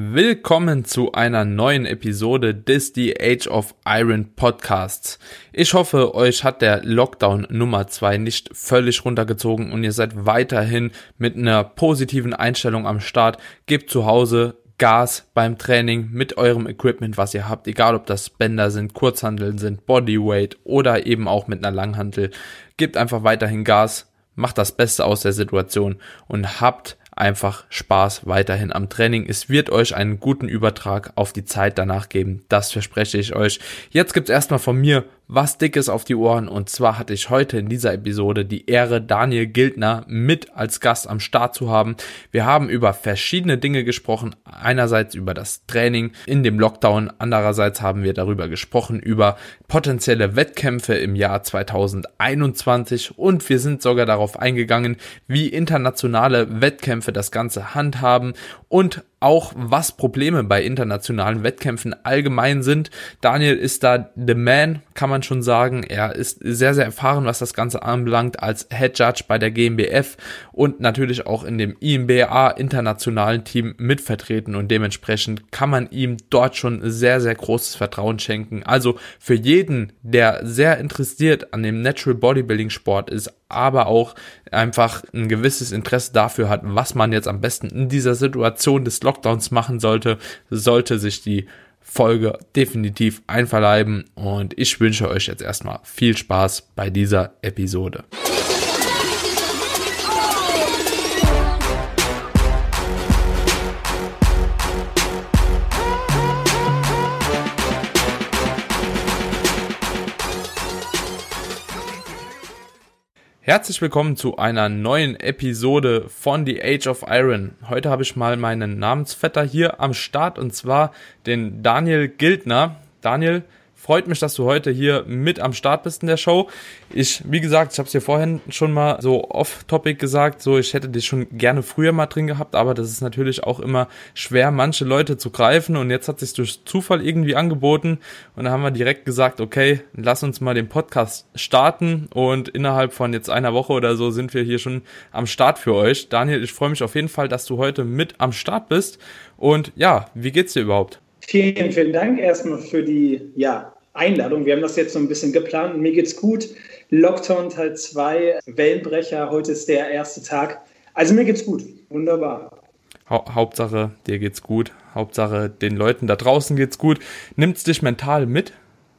Willkommen zu einer neuen Episode des The Age of Iron Podcasts. Ich hoffe, euch hat der Lockdown Nummer 2 nicht völlig runtergezogen und ihr seid weiterhin mit einer positiven Einstellung am Start. Gebt zu Hause Gas beim Training mit eurem Equipment, was ihr habt, egal ob das Bänder sind, Kurzhandeln sind, Bodyweight oder eben auch mit einer Langhantel. Gebt einfach weiterhin Gas, macht das Beste aus der Situation und habt einfach Spaß weiterhin am Training. Es wird euch einen guten Übertrag auf die Zeit danach geben. Das verspreche ich euch. Jetzt gibt's erstmal von mir was Dickes auf die Ohren und zwar hatte ich heute in dieser Episode die Ehre, Daniel Gildner mit als Gast am Start zu haben. Wir haben über verschiedene Dinge gesprochen. Einerseits über das Training in dem Lockdown, andererseits haben wir darüber gesprochen über potenzielle Wettkämpfe im Jahr 2021 und wir sind sogar darauf eingegangen, wie internationale Wettkämpfe das Ganze handhaben und auch was Probleme bei internationalen Wettkämpfen allgemein sind. Daniel ist da the man, kann man schon sagen. Er ist sehr, sehr erfahren, was das Ganze anbelangt als Head Judge bei der GmbF und natürlich auch in dem IMBA internationalen Team mitvertreten und dementsprechend kann man ihm dort schon sehr, sehr großes Vertrauen schenken. Also für jeden, der sehr interessiert an dem Natural Bodybuilding Sport ist, aber auch einfach ein gewisses Interesse dafür hat, was man jetzt am besten in dieser Situation des Lockdowns machen sollte, sollte sich die Folge definitiv einverleiben und ich wünsche euch jetzt erstmal viel Spaß bei dieser Episode. Herzlich willkommen zu einer neuen Episode von The Age of Iron. Heute habe ich mal meinen Namensvetter hier am Start und zwar den Daniel Gildner. Daniel, Freut mich, dass du heute hier mit am Start bist in der Show. Ich, wie gesagt, ich habe es dir vorhin schon mal so off-topic gesagt, so ich hätte dich schon gerne früher mal drin gehabt, aber das ist natürlich auch immer schwer, manche Leute zu greifen und jetzt hat sich durch Zufall irgendwie angeboten und da haben wir direkt gesagt, okay, lass uns mal den Podcast starten und innerhalb von jetzt einer Woche oder so sind wir hier schon am Start für euch. Daniel, ich freue mich auf jeden Fall, dass du heute mit am Start bist und ja, wie geht's dir überhaupt? Vielen, vielen Dank erstmal für die ja, Einladung. Wir haben das jetzt so ein bisschen geplant. Mir geht's gut. Lockdown Teil 2, Wellenbrecher. Heute ist der erste Tag. Also mir geht's gut. Wunderbar. Ha Hauptsache, dir geht's gut. Hauptsache, den Leuten da draußen geht's gut. Nimmt's dich mental mit?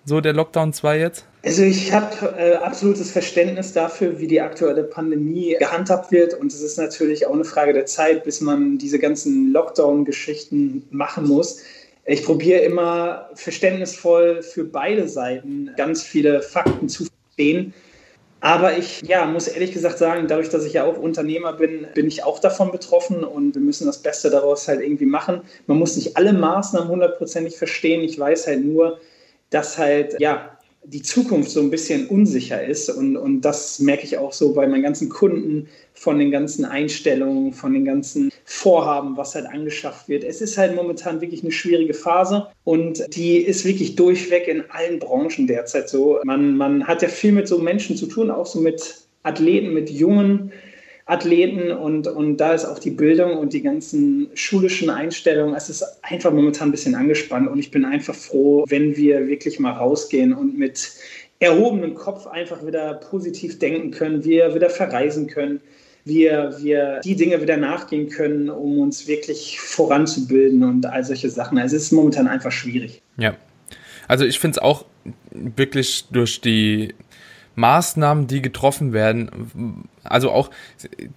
So der Lockdown 2 jetzt? Also ich habe äh, absolutes Verständnis dafür, wie die aktuelle Pandemie gehandhabt wird. Und es ist natürlich auch eine Frage der Zeit, bis man diese ganzen Lockdown-Geschichten machen muss. Ich probiere immer verständnisvoll für beide Seiten ganz viele Fakten zu verstehen. Aber ich ja, muss ehrlich gesagt sagen, dadurch, dass ich ja auch Unternehmer bin, bin ich auch davon betroffen und wir müssen das Beste daraus halt irgendwie machen. Man muss nicht alle Maßnahmen hundertprozentig verstehen. Ich weiß halt nur, dass halt, ja, die Zukunft so ein bisschen unsicher ist. Und, und das merke ich auch so bei meinen ganzen Kunden, von den ganzen Einstellungen, von den ganzen Vorhaben, was halt angeschafft wird. Es ist halt momentan wirklich eine schwierige Phase und die ist wirklich durchweg in allen Branchen derzeit so. Man, man hat ja viel mit so Menschen zu tun, auch so mit Athleten, mit jungen Athleten und, und da ist auch die Bildung und die ganzen schulischen Einstellungen, es ist einfach momentan ein bisschen angespannt und ich bin einfach froh, wenn wir wirklich mal rausgehen und mit erhobenem Kopf einfach wieder positiv denken können, wir wieder verreisen können, wir, wir die Dinge wieder nachgehen können, um uns wirklich voranzubilden und all solche Sachen. Also es ist momentan einfach schwierig. Ja. Also ich finde es auch wirklich durch die Maßnahmen, die getroffen werden, also auch,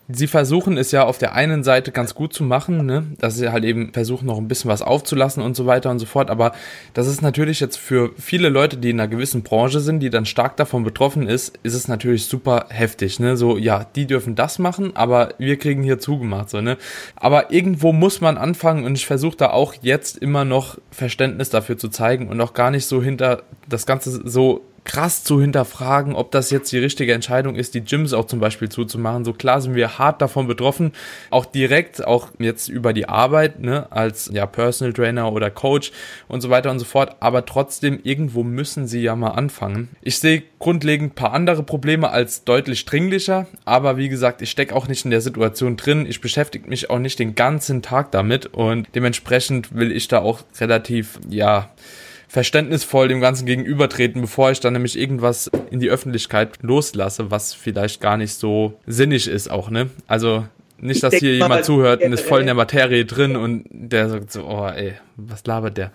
sie versuchen es ja auf der einen Seite ganz gut zu machen, ne? dass sie halt eben versuchen, noch ein bisschen was aufzulassen und so weiter und so fort. Aber das ist natürlich jetzt für viele Leute, die in einer gewissen Branche sind, die dann stark davon betroffen ist, ist es natürlich super heftig. Ne? So, ja, die dürfen das machen, aber wir kriegen hier zugemacht. So, ne? Aber irgendwo muss man anfangen und ich versuche da auch jetzt immer noch Verständnis dafür zu zeigen und auch gar nicht so hinter das Ganze so krass zu hinterfragen, ob das jetzt die richtige Entscheidung ist, die Gyms auch zum Beispiel zuzumachen. So klar sind wir hart davon betroffen, auch direkt, auch jetzt über die Arbeit, ne, als ja Personal Trainer oder Coach und so weiter und so fort. Aber trotzdem, irgendwo müssen sie ja mal anfangen. Ich sehe grundlegend paar andere Probleme als deutlich dringlicher, aber wie gesagt, ich stecke auch nicht in der Situation drin. Ich beschäftige mich auch nicht den ganzen Tag damit und dementsprechend will ich da auch relativ, ja, verständnisvoll dem Ganzen gegenübertreten, bevor ich dann nämlich irgendwas in die Öffentlichkeit loslasse, was vielleicht gar nicht so sinnig ist auch, ne? Also nicht, dass hier jemand zuhört und ist voll in der Materie drin und der sagt so, oh ey, was labert der?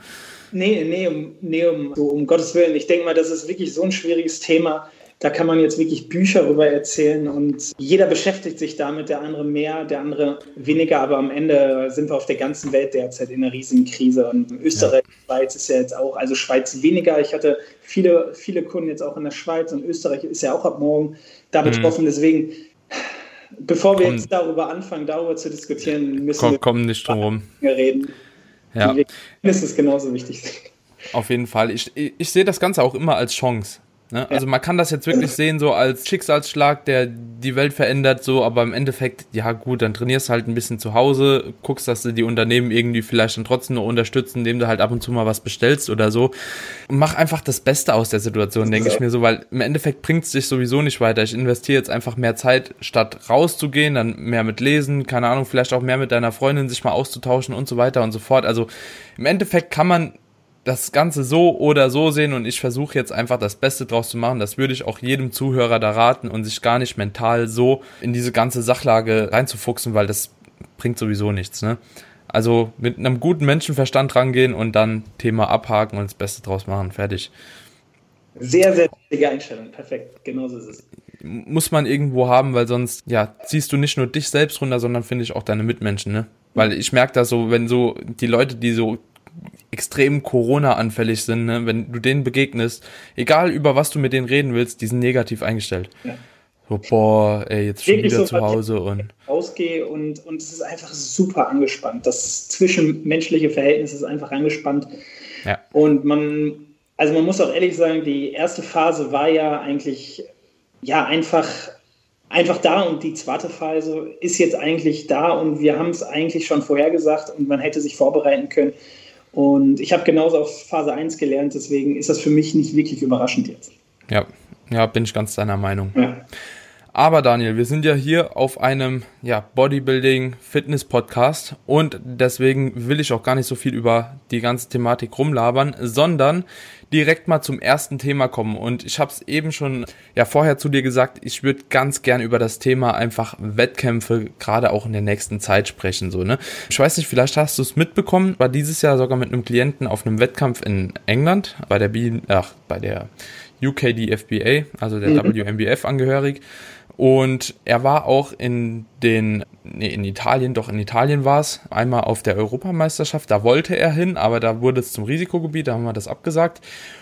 Nee, nee, um, nee, um, so, um Gottes Willen. Ich denke mal, das ist wirklich so ein schwieriges Thema. Da kann man jetzt wirklich Bücher darüber erzählen und jeder beschäftigt sich damit, der andere mehr, der andere weniger, aber am Ende sind wir auf der ganzen Welt derzeit in einer riesigen Krise und Österreich, ja. Schweiz ist ja jetzt auch, also Schweiz weniger. Ich hatte viele, viele Kunden jetzt auch in der Schweiz und Österreich ist ja auch ab morgen da mhm. betroffen. Mhm. Deswegen, bevor wir komm, jetzt darüber anfangen, darüber zu diskutieren, müssen komm, wir komm nicht drum reden. Ja. Das ist genauso wichtig. Auf jeden Fall. Ich, ich, ich sehe das Ganze auch immer als Chance. Ne? Also man kann das jetzt wirklich sehen, so als Schicksalsschlag, der die Welt verändert, so, aber im Endeffekt, ja gut, dann trainierst du halt ein bisschen zu Hause, guckst, dass du die Unternehmen irgendwie vielleicht dann trotzdem noch unterstützen, indem du halt ab und zu mal was bestellst oder so. Und mach einfach das Beste aus der Situation, denke ich mir so, weil im Endeffekt bringt es dich sowieso nicht weiter. Ich investiere jetzt einfach mehr Zeit, statt rauszugehen, dann mehr mit Lesen, keine Ahnung, vielleicht auch mehr mit deiner Freundin sich mal auszutauschen und so weiter und so fort. Also im Endeffekt kann man das Ganze so oder so sehen und ich versuche jetzt einfach das Beste draus zu machen. Das würde ich auch jedem Zuhörer da raten und sich gar nicht mental so in diese ganze Sachlage reinzufuchsen, weil das bringt sowieso nichts. Ne? Also mit einem guten Menschenverstand rangehen und dann Thema abhaken und das Beste draus machen. Fertig. Sehr, sehr wichtige Einstellung. Perfekt. Genauso ist es. Muss man irgendwo haben, weil sonst, ja, ziehst du nicht nur dich selbst runter, sondern finde ich auch deine Mitmenschen, ne? Weil ich merke das so, wenn so die Leute, die so extrem Corona-anfällig sind, ne? wenn du denen begegnest, egal über was du mit denen reden willst, die sind negativ eingestellt. Ja. So, boah, ey, jetzt schon Wirklich wieder so, zu Hause und. Ausgehe und, und es ist einfach super angespannt. Das zwischenmenschliche Verhältnis ist einfach angespannt. Ja. Und man, also man muss auch ehrlich sagen, die erste Phase war ja eigentlich, ja, einfach, einfach da und die zweite Phase ist jetzt eigentlich da und wir haben es eigentlich schon vorhergesagt und man hätte sich vorbereiten können. Und ich habe genauso auf Phase 1 gelernt, deswegen ist das für mich nicht wirklich überraschend jetzt. Ja, ja, bin ich ganz deiner Meinung. Ja. Aber Daniel, wir sind ja hier auf einem ja, Bodybuilding-Fitness-Podcast und deswegen will ich auch gar nicht so viel über die ganze Thematik rumlabern, sondern direkt mal zum ersten Thema kommen. Und ich habe es eben schon ja vorher zu dir gesagt, ich würde ganz gern über das Thema einfach Wettkämpfe gerade auch in der nächsten Zeit sprechen. So, ne? Ich weiß nicht, vielleicht hast du es mitbekommen, war dieses Jahr sogar mit einem Klienten auf einem Wettkampf in England bei der B, ach, bei der UKDFBA, also der mhm. WMBF angehörig. Und er war auch in den, nee, in Italien, doch in Italien war es, einmal auf der Europameisterschaft, da wollte er hin, aber da wurde es zum Risikogebiet, da haben wir das abgesagt.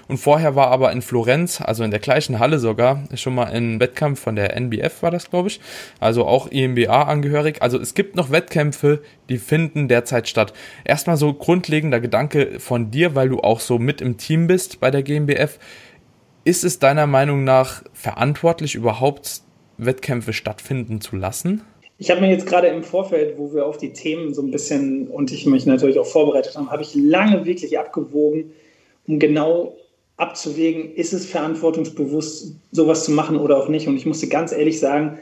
Und vorher war aber in Florenz, also in der gleichen Halle sogar, schon mal ein Wettkampf von der NBF war das, glaube ich, also auch IMBA angehörig. Also es gibt noch Wettkämpfe, die finden derzeit statt. Erstmal so grundlegender Gedanke von dir, weil du auch so mit im Team bist bei der GmbF. Ist es deiner Meinung nach verantwortlich überhaupt Wettkämpfe stattfinden zu lassen? Ich habe mir jetzt gerade im Vorfeld, wo wir auf die Themen so ein bisschen und ich mich natürlich auch vorbereitet habe, habe ich lange wirklich abgewogen, um genau abzuwägen, ist es verantwortungsbewusst, sowas zu machen oder auch nicht. Und ich musste ganz ehrlich sagen,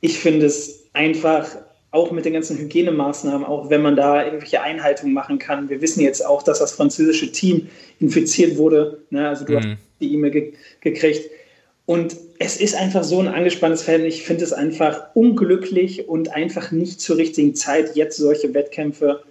ich finde es einfach auch mit den ganzen Hygienemaßnahmen, auch wenn man da irgendwelche Einhaltungen machen kann. Wir wissen jetzt auch, dass das französische Team infiziert wurde. Ne? Also du mhm. hast die E-Mail ge gekriegt. Und es ist einfach so ein angespanntes Verhältnis. Ich finde es einfach unglücklich und einfach nicht zur richtigen Zeit, jetzt solche Wettkämpfe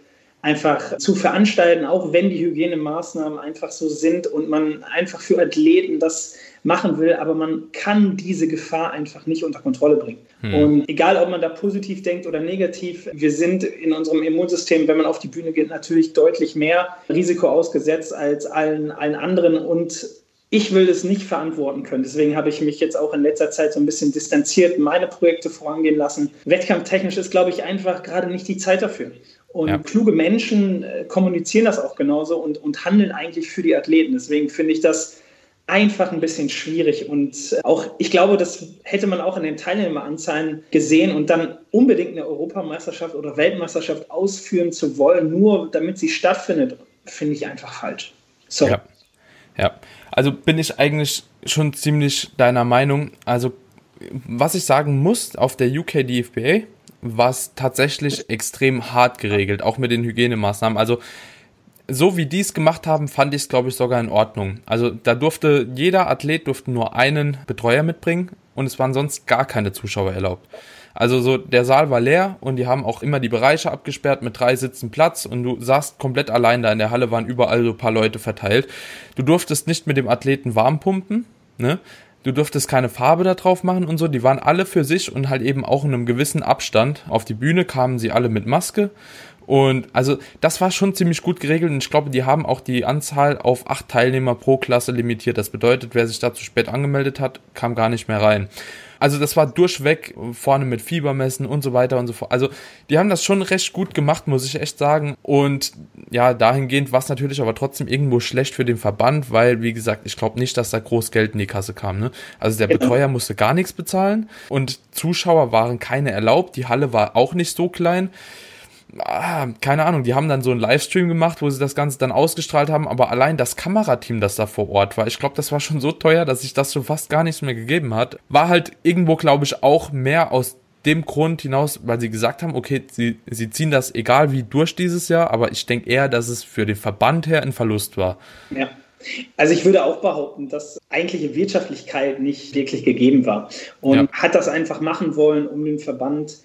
einfach zu veranstalten, auch wenn die Hygienemaßnahmen einfach so sind und man einfach für Athleten das machen will, aber man kann diese Gefahr einfach nicht unter Kontrolle bringen. Hm. Und egal, ob man da positiv denkt oder negativ, wir sind in unserem Immunsystem, wenn man auf die Bühne geht, natürlich deutlich mehr Risiko ausgesetzt als allen, allen anderen und ich will es nicht verantworten können. Deswegen habe ich mich jetzt auch in letzter Zeit so ein bisschen distanziert, meine Projekte vorangehen lassen. Wettkampftechnisch ist, glaube ich, einfach gerade nicht die Zeit dafür. Und ja. kluge Menschen äh, kommunizieren das auch genauso und, und handeln eigentlich für die Athleten. Deswegen finde ich das einfach ein bisschen schwierig. Und auch, ich glaube, das hätte man auch in den Teilnehmeranzahlen gesehen und dann unbedingt eine Europameisterschaft oder Weltmeisterschaft ausführen zu wollen, nur damit sie stattfindet, finde ich einfach falsch. So. Ja. Ja, also bin ich eigentlich schon ziemlich deiner Meinung. Also, was ich sagen muss, auf der UK DFBA war es tatsächlich extrem hart geregelt, auch mit den Hygienemaßnahmen. Also, so wie die es gemacht haben, fand ich es, glaube ich, sogar in Ordnung. Also da durfte jeder Athlet durfte nur einen Betreuer mitbringen und es waren sonst gar keine Zuschauer erlaubt. Also so der Saal war leer und die haben auch immer die Bereiche abgesperrt mit drei Sitzen Platz und du saßt komplett allein da in der Halle waren überall so ein paar Leute verteilt. Du durftest nicht mit dem Athleten warm pumpen, ne? Du durftest keine Farbe da drauf machen und so. Die waren alle für sich und halt eben auch in einem gewissen Abstand. Auf die Bühne kamen sie alle mit Maske und also das war schon ziemlich gut geregelt und ich glaube, die haben auch die Anzahl auf acht Teilnehmer pro Klasse limitiert. Das bedeutet, wer sich da zu spät angemeldet hat, kam gar nicht mehr rein. Also das war durchweg vorne mit Fiebermessen und so weiter und so fort. Also die haben das schon recht gut gemacht, muss ich echt sagen. Und ja, dahingehend war es natürlich aber trotzdem irgendwo schlecht für den Verband, weil, wie gesagt, ich glaube nicht, dass da groß Geld in die Kasse kam. Ne? Also der Betreuer musste gar nichts bezahlen und Zuschauer waren keine erlaubt. Die Halle war auch nicht so klein ah, keine Ahnung, die haben dann so einen Livestream gemacht, wo sie das Ganze dann ausgestrahlt haben, aber allein das Kamerateam, das da vor Ort war, ich glaube, das war schon so teuer, dass sich das schon fast gar nichts mehr gegeben hat. War halt irgendwo, glaube ich, auch mehr aus dem Grund hinaus, weil sie gesagt haben, okay, sie, sie ziehen das egal wie durch dieses Jahr, aber ich denke eher, dass es für den Verband her ein Verlust war. Ja. Also ich würde auch behaupten, dass eigentliche Wirtschaftlichkeit nicht wirklich gegeben war und ja. hat das einfach machen wollen, um den Verband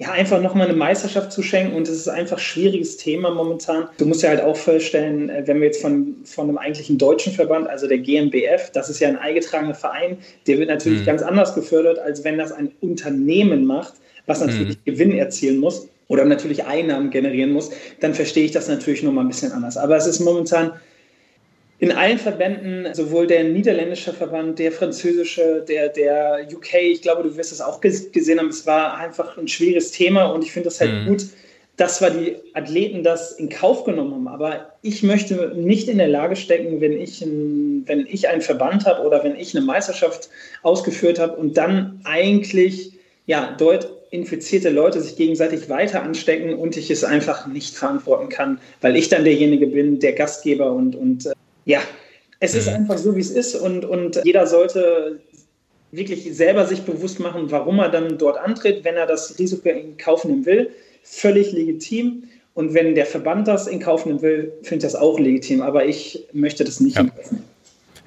ja, einfach nochmal eine Meisterschaft zu schenken und es ist einfach ein schwieriges Thema momentan. Du musst ja halt auch vorstellen, äh, wenn wir jetzt von, von einem eigentlichen deutschen Verband, also der GmbF, das ist ja ein eingetragener Verein, der wird natürlich mhm. ganz anders gefördert, als wenn das ein Unternehmen macht, was natürlich mhm. Gewinn erzielen muss oder natürlich Einnahmen generieren muss, dann verstehe ich das natürlich nochmal ein bisschen anders. Aber es ist momentan in allen Verbänden, sowohl der niederländische Verband, der französische, der, der UK, ich glaube, du wirst es auch gesehen haben, es war einfach ein schwieriges Thema und ich finde es halt mhm. gut, dass zwar die Athleten das in Kauf genommen haben, aber ich möchte nicht in der Lage stecken, wenn ich, ein, wenn ich einen Verband habe oder wenn ich eine Meisterschaft ausgeführt habe und dann eigentlich ja, dort infizierte Leute sich gegenseitig weiter anstecken und ich es einfach nicht verantworten kann, weil ich dann derjenige bin, der Gastgeber und, und äh, ja, es ist mhm. einfach so, wie es ist und, und jeder sollte wirklich selber sich bewusst machen, warum er dann dort antritt, wenn er das Risiko in Kauf nehmen will. Völlig legitim. Und wenn der Verband das in Kauf nehmen will, finde ich das auch legitim. Aber ich möchte das nicht ja.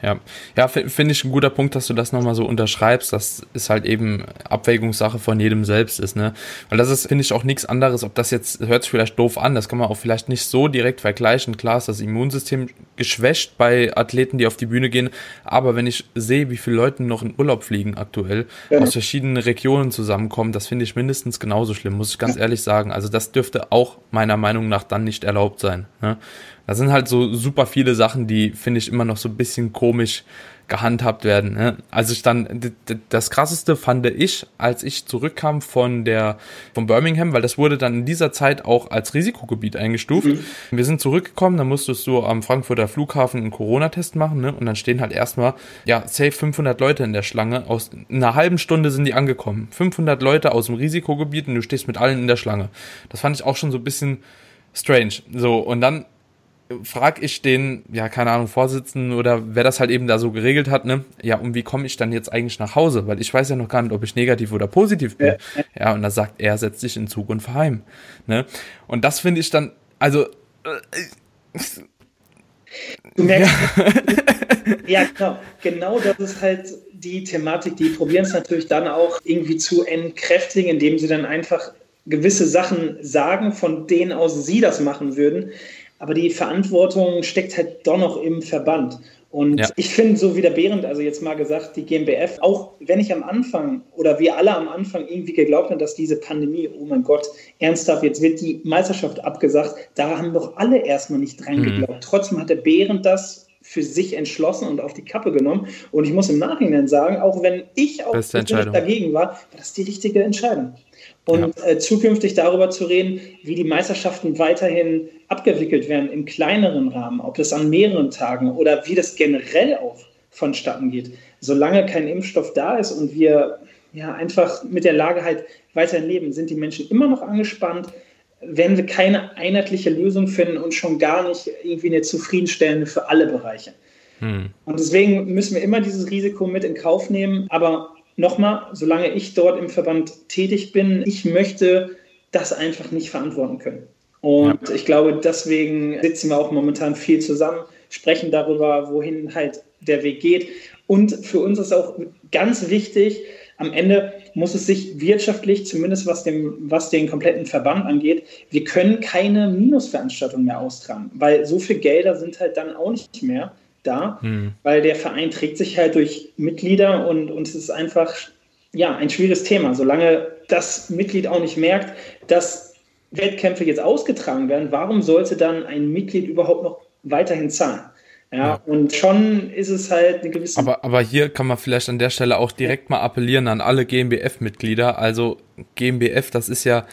Ja, ja finde ich ein guter Punkt, dass du das nochmal so unterschreibst, dass es halt eben Abwägungssache von jedem selbst ist, ne? Weil das ist, finde ich, auch nichts anderes, ob das jetzt, hört sich vielleicht doof an, das kann man auch vielleicht nicht so direkt vergleichen. Klar ist das Immunsystem geschwächt bei Athleten, die auf die Bühne gehen, aber wenn ich sehe, wie viele Leute noch in Urlaub fliegen aktuell, ja. aus verschiedenen Regionen zusammenkommen, das finde ich mindestens genauso schlimm, muss ich ganz ehrlich sagen. Also das dürfte auch meiner Meinung nach dann nicht erlaubt sein. Ne? Das sind halt so super viele Sachen, die finde ich immer noch so ein bisschen komisch gehandhabt werden. Ne? Also ich dann das krasseste fand ich, als ich zurückkam von der von Birmingham, weil das wurde dann in dieser Zeit auch als Risikogebiet eingestuft. Mhm. Wir sind zurückgekommen, dann musstest du am Frankfurter Flughafen einen Corona-Test machen, ne? Und dann stehen halt erstmal ja safe 500 Leute in der Schlange. Aus einer halben Stunde sind die angekommen. 500 Leute aus dem Risikogebiet und du stehst mit allen in der Schlange. Das fand ich auch schon so ein bisschen strange. So und dann frag ich den, ja, keine Ahnung, Vorsitzenden oder wer das halt eben da so geregelt hat, ne, ja, und wie komme ich dann jetzt eigentlich nach Hause? Weil ich weiß ja noch gar nicht, ob ich negativ oder positiv bin. Ja, ja und da sagt er, setzt sich in Zug und fahr heim. Ne? Und das finde ich dann, also äh, Du merkst, ja. ja, genau. Genau das ist halt die Thematik. Die probieren es natürlich dann auch irgendwie zu entkräftigen, indem sie dann einfach gewisse Sachen sagen, von denen aus sie das machen würden aber die Verantwortung steckt halt doch noch im Verband. Und ja. ich finde, so wie der Behrend, also jetzt mal gesagt, die GmbF, auch wenn ich am Anfang oder wir alle am Anfang irgendwie geglaubt haben, dass diese Pandemie, oh mein Gott, ernsthaft, jetzt wird die Meisterschaft abgesagt, da haben doch alle erstmal nicht dran mhm. geglaubt. Trotzdem hat der Behrend das für sich entschlossen und auf die Kappe genommen. Und ich muss im Nachhinein sagen, auch wenn ich auch dagegen war, war das die richtige Entscheidung und ja. äh, zukünftig darüber zu reden, wie die Meisterschaften weiterhin abgewickelt werden im kleineren Rahmen, ob das an mehreren Tagen oder wie das generell auch vonstatten geht. Solange kein Impfstoff da ist und wir ja einfach mit der Lage halt weiterhin leben, sind die Menschen immer noch angespannt, werden wir keine einheitliche Lösung finden und schon gar nicht irgendwie eine zufriedenstellende für alle Bereiche. Hm. Und deswegen müssen wir immer dieses Risiko mit in Kauf nehmen. Aber nochmal, solange ich dort im Verband tätig bin, ich möchte das einfach nicht verantworten können. Und ja. ich glaube, deswegen sitzen wir auch momentan viel zusammen, sprechen darüber, wohin halt der Weg geht. Und für uns ist auch ganz wichtig, am Ende muss es sich wirtschaftlich, zumindest was, dem, was den kompletten Verband angeht, wir können keine Minusveranstaltung mehr austragen, weil so viel Gelder sind halt dann auch nicht mehr da, hm. weil der Verein trägt sich halt durch Mitglieder und, und es ist einfach ja, ein schwieriges Thema. Solange das Mitglied auch nicht merkt, dass Wettkämpfe jetzt ausgetragen werden, warum sollte dann ein Mitglied überhaupt noch weiterhin zahlen? Ja, ja, und schon ist es halt eine gewisse. Aber, aber hier kann man vielleicht an der Stelle auch direkt mal appellieren an alle GmbF-Mitglieder. Also GmbF, das ist ja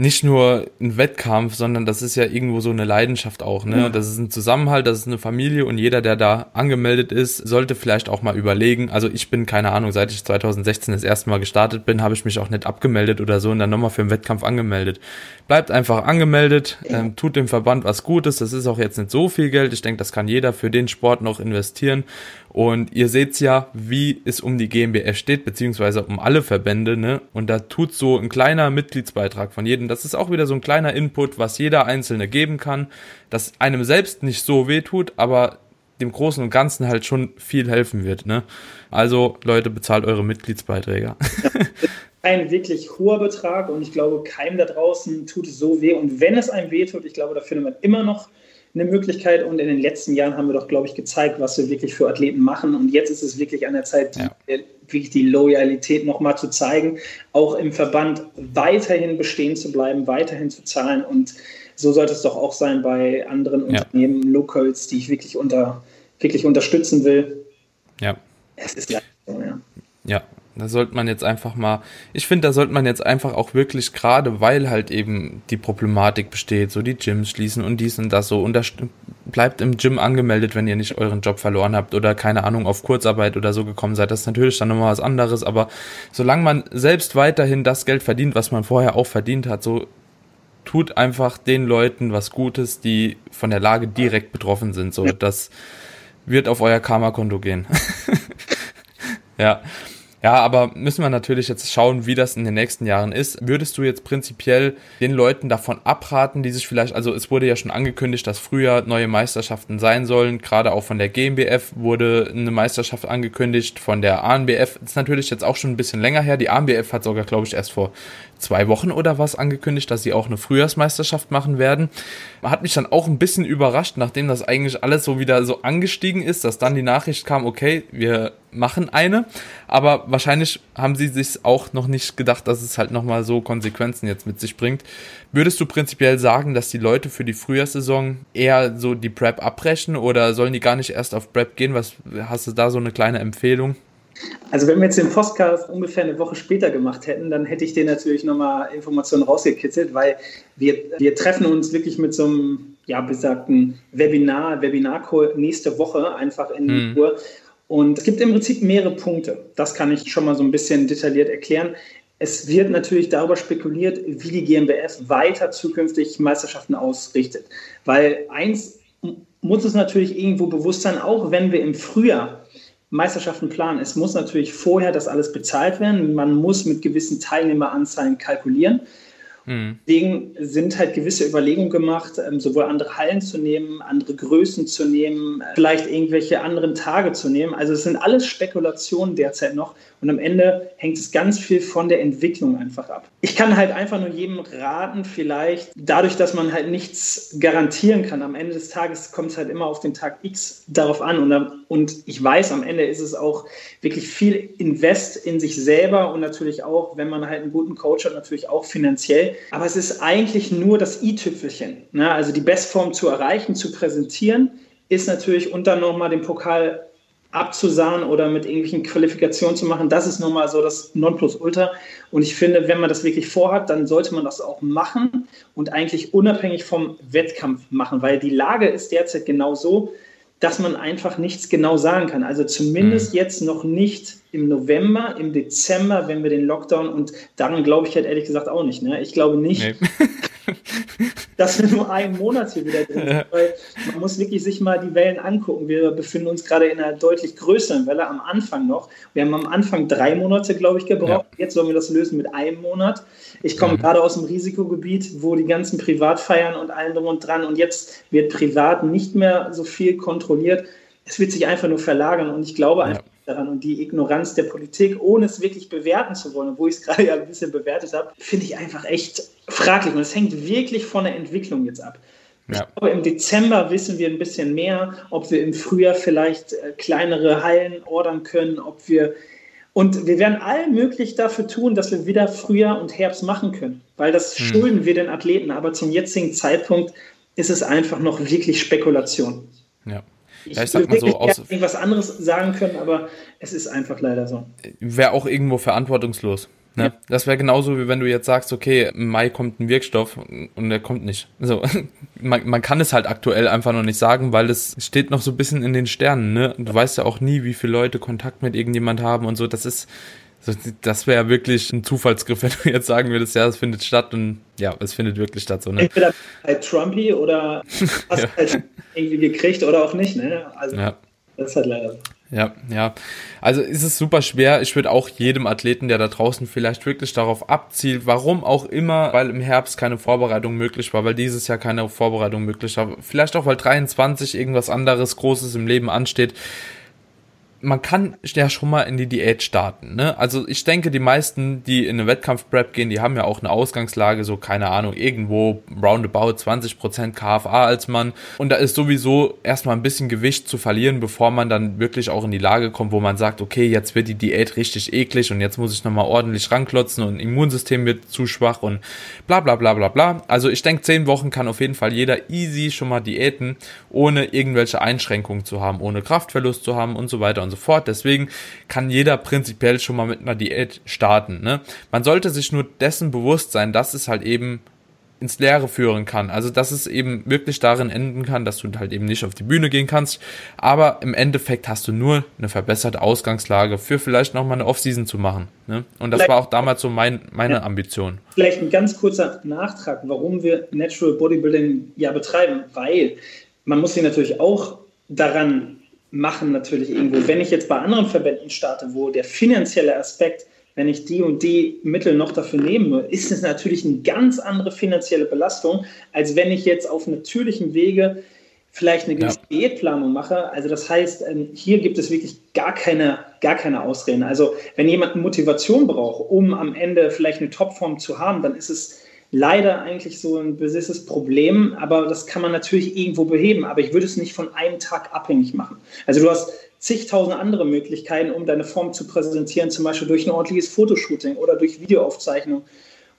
nicht nur ein Wettkampf, sondern das ist ja irgendwo so eine Leidenschaft auch. Ne? Ja. Das ist ein Zusammenhalt, das ist eine Familie und jeder, der da angemeldet ist, sollte vielleicht auch mal überlegen. Also ich bin, keine Ahnung, seit ich 2016 das erste Mal gestartet bin, habe ich mich auch nicht abgemeldet oder so und dann nochmal für einen Wettkampf angemeldet. Bleibt einfach angemeldet, ja. ähm, tut dem Verband was Gutes. Das ist auch jetzt nicht so viel Geld. Ich denke, das kann jeder für den Sport noch investieren. Und ihr seht ja, wie es um die GmbF steht, beziehungsweise um alle Verbände, ne? Und da tut so ein kleiner Mitgliedsbeitrag von jedem. Das ist auch wieder so ein kleiner Input, was jeder Einzelne geben kann, das einem selbst nicht so weh tut, aber dem Großen und Ganzen halt schon viel helfen wird, ne? Also, Leute, bezahlt eure Mitgliedsbeiträge. ein wirklich hoher Betrag und ich glaube, keinem da draußen tut es so weh. Und wenn es einem weh tut, ich glaube, da findet man immer noch eine Möglichkeit. Und in den letzten Jahren haben wir doch, glaube ich, gezeigt, was wir wirklich für Athleten machen. Und jetzt ist es wirklich an der Zeit, ja. die, wirklich die Loyalität nochmal zu zeigen, auch im Verband weiterhin bestehen zu bleiben, weiterhin zu zahlen. Und so sollte es doch auch sein bei anderen ja. Unternehmen, Locals, die ich wirklich, unter, wirklich unterstützen will. Ja. Es ist ja so, ja. Da sollte man jetzt einfach mal, ich finde, da sollte man jetzt einfach auch wirklich, gerade weil halt eben die Problematik besteht, so die Gyms schließen und dies und das so, und da bleibt im Gym angemeldet, wenn ihr nicht euren Job verloren habt oder keine Ahnung, auf Kurzarbeit oder so gekommen seid. Das ist natürlich dann nochmal was anderes, aber solange man selbst weiterhin das Geld verdient, was man vorher auch verdient hat, so tut einfach den Leuten was Gutes, die von der Lage direkt betroffen sind. So, das wird auf euer Karma-Konto gehen. ja. Ja, aber müssen wir natürlich jetzt schauen, wie das in den nächsten Jahren ist. Würdest du jetzt prinzipiell den Leuten davon abraten, die sich vielleicht, also es wurde ja schon angekündigt, dass früher neue Meisterschaften sein sollen. Gerade auch von der GmbF wurde eine Meisterschaft angekündigt, von der ANBF. Ist natürlich jetzt auch schon ein bisschen länger her. Die ANBF hat sogar, glaube ich, erst vor zwei Wochen oder was angekündigt, dass sie auch eine Frühjahrsmeisterschaft machen werden. Hat mich dann auch ein bisschen überrascht, nachdem das eigentlich alles so wieder so angestiegen ist, dass dann die Nachricht kam, okay, wir machen eine. Aber wahrscheinlich haben sie sich auch noch nicht gedacht, dass es halt nochmal so Konsequenzen jetzt mit sich bringt. Würdest du prinzipiell sagen, dass die Leute für die Frühjahrssaison eher so die Prep abbrechen oder sollen die gar nicht erst auf Prep gehen? Was hast du da so eine kleine Empfehlung? Also wenn wir jetzt den Podcast ungefähr eine Woche später gemacht hätten, dann hätte ich dir natürlich nochmal Informationen rausgekitzelt, weil wir, wir treffen uns wirklich mit so einem ja, besagten Webinar, Webinar-Call nächste Woche einfach in hm. Uhr. Und es gibt im Prinzip mehrere Punkte. Das kann ich schon mal so ein bisschen detailliert erklären. Es wird natürlich darüber spekuliert, wie die GmbF weiter zukünftig Meisterschaften ausrichtet. Weil eins muss es natürlich irgendwo bewusst sein, auch wenn wir im Frühjahr Meisterschaften planen. Es muss natürlich vorher das alles bezahlt werden. Man muss mit gewissen Teilnehmeranzahlen kalkulieren. Mhm. Deswegen sind halt gewisse Überlegungen gemacht, ähm, sowohl andere Hallen zu nehmen, andere Größen zu nehmen, vielleicht irgendwelche anderen Tage zu nehmen. Also es sind alles Spekulationen derzeit noch und am Ende hängt es ganz viel von der Entwicklung einfach ab. Ich kann halt einfach nur jedem raten, vielleicht dadurch, dass man halt nichts garantieren kann. Am Ende des Tages kommt es halt immer auf den Tag X darauf an. Und, und ich weiß, am Ende ist es auch wirklich viel Invest in sich selber und natürlich auch, wenn man halt einen guten Coach hat, natürlich auch finanziell. Aber es ist eigentlich nur das i-Tüpfelchen. Ne? Also die Bestform zu erreichen, zu präsentieren, ist natürlich und dann nochmal den Pokal abzusahen oder mit irgendwelchen Qualifikationen zu machen, das ist nun mal so das Nonplusultra. Und ich finde, wenn man das wirklich vorhat, dann sollte man das auch machen und eigentlich unabhängig vom Wettkampf machen, weil die Lage ist derzeit genau so, dass man einfach nichts genau sagen kann. Also zumindest mhm. jetzt noch nicht im November, im Dezember, wenn wir den Lockdown und daran glaube ich halt ehrlich gesagt auch nicht. Ne? Ich glaube nicht, nee. dass wir nur einen Monat hier wieder drin sind, weil man muss wirklich sich mal die Wellen angucken. Wir befinden uns gerade in einer deutlich größeren Welle am Anfang noch. Wir haben am Anfang drei Monate, glaube ich, gebraucht. Ja. Jetzt sollen wir das lösen mit einem Monat. Ich komme mhm. gerade aus dem Risikogebiet, wo die ganzen Privatfeiern und allen drum und dran und jetzt wird privat nicht mehr so viel kontrolliert. Es wird sich einfach nur verlagern und ich glaube einfach, daran und die Ignoranz der Politik, ohne es wirklich bewerten zu wollen, wo ich es gerade ja ein bisschen bewertet habe, finde ich einfach echt fraglich. Und es hängt wirklich von der Entwicklung jetzt ab. Ja. Ich glaube, im Dezember wissen wir ein bisschen mehr, ob wir im Frühjahr vielleicht äh, kleinere Hallen ordern können, ob wir und wir werden allmöglich dafür tun, dass wir wieder Frühjahr und Herbst machen können, weil das hm. schulden wir den Athleten. Aber zum jetzigen Zeitpunkt ist es einfach noch wirklich Spekulation. Ja. Ich, ja, ich sag mal so aus. irgendwas anderes sagen können, aber es ist einfach leider so. Wäre auch irgendwo verantwortungslos. Ne? Ja. Das wäre genauso, wie wenn du jetzt sagst, okay, im Mai kommt ein Wirkstoff und der kommt nicht. So, man, man kann es halt aktuell einfach noch nicht sagen, weil es steht noch so ein bisschen in den Sternen. Ne? Du weißt ja auch nie, wie viele Leute Kontakt mit irgendjemand haben und so. Das ist, das wäre wirklich ein Zufallsgriff, wenn du jetzt sagen würdest, ja, es findet statt und ja, es findet wirklich statt. So, ne? Entweder bei Trumpy oder hast ja. halt irgendwie gekriegt oder auch nicht. Ne? Also ja. das ist halt leider so. Ja, ja. Also ist es super schwer. Ich würde auch jedem Athleten, der da draußen vielleicht wirklich darauf abzielt, warum auch immer, weil im Herbst keine Vorbereitung möglich war, weil dieses Jahr keine Vorbereitung möglich war, vielleicht auch weil 23 irgendwas anderes Großes im Leben ansteht man kann ja schon mal in die Diät starten. Ne? Also ich denke, die meisten, die in eine Wettkampf-Prep gehen, die haben ja auch eine Ausgangslage, so keine Ahnung, irgendwo roundabout 20% KFA als Mann. Und da ist sowieso erstmal ein bisschen Gewicht zu verlieren, bevor man dann wirklich auch in die Lage kommt, wo man sagt, okay, jetzt wird die Diät richtig eklig und jetzt muss ich nochmal ordentlich ranklotzen und Immunsystem wird zu schwach und bla bla bla bla bla. Also ich denke, 10 Wochen kann auf jeden Fall jeder easy schon mal diäten, ohne irgendwelche Einschränkungen zu haben, ohne Kraftverlust zu haben und so weiter und und so fort. Deswegen kann jeder prinzipiell schon mal mit einer Diät starten. Ne? Man sollte sich nur dessen bewusst sein, dass es halt eben ins Leere führen kann. Also dass es eben wirklich darin enden kann, dass du halt eben nicht auf die Bühne gehen kannst. Aber im Endeffekt hast du nur eine verbesserte Ausgangslage für vielleicht nochmal eine Offseason zu machen. Ne? Und das vielleicht, war auch damals so mein, meine ja, Ambition. Vielleicht ein ganz kurzer Nachtrag, warum wir Natural Bodybuilding ja betreiben. Weil man muss sich natürlich auch daran machen natürlich irgendwo. Wenn ich jetzt bei anderen Verbänden starte, wo der finanzielle Aspekt, wenn ich die und die Mittel noch dafür nehme, ist es natürlich eine ganz andere finanzielle Belastung, als wenn ich jetzt auf natürlichem Wege vielleicht eine gewisse ja. Diätplanung mache. Also das heißt, ähm, hier gibt es wirklich gar keine, gar keine Ausreden. Also wenn jemand Motivation braucht, um am Ende vielleicht eine Topform zu haben, dann ist es leider eigentlich so ein besisses Problem, aber das kann man natürlich irgendwo beheben. Aber ich würde es nicht von einem Tag abhängig machen. Also du hast zigtausend andere Möglichkeiten, um deine Form zu präsentieren, zum Beispiel durch ein ordentliches Fotoshooting oder durch Videoaufzeichnung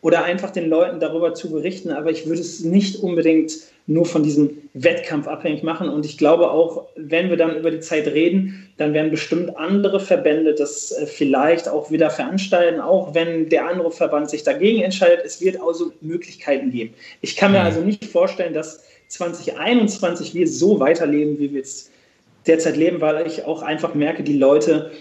oder einfach den Leuten darüber zu berichten. Aber ich würde es nicht unbedingt nur von diesem Wettkampf abhängig machen. Und ich glaube auch, wenn wir dann über die Zeit reden, dann werden bestimmt andere Verbände das äh, vielleicht auch wieder veranstalten, auch wenn der andere Verband sich dagegen entscheidet. Es wird also Möglichkeiten geben. Ich kann mir mhm. also nicht vorstellen, dass 2021 wir so weiterleben, wie wir jetzt derzeit leben, weil ich auch einfach merke, die Leute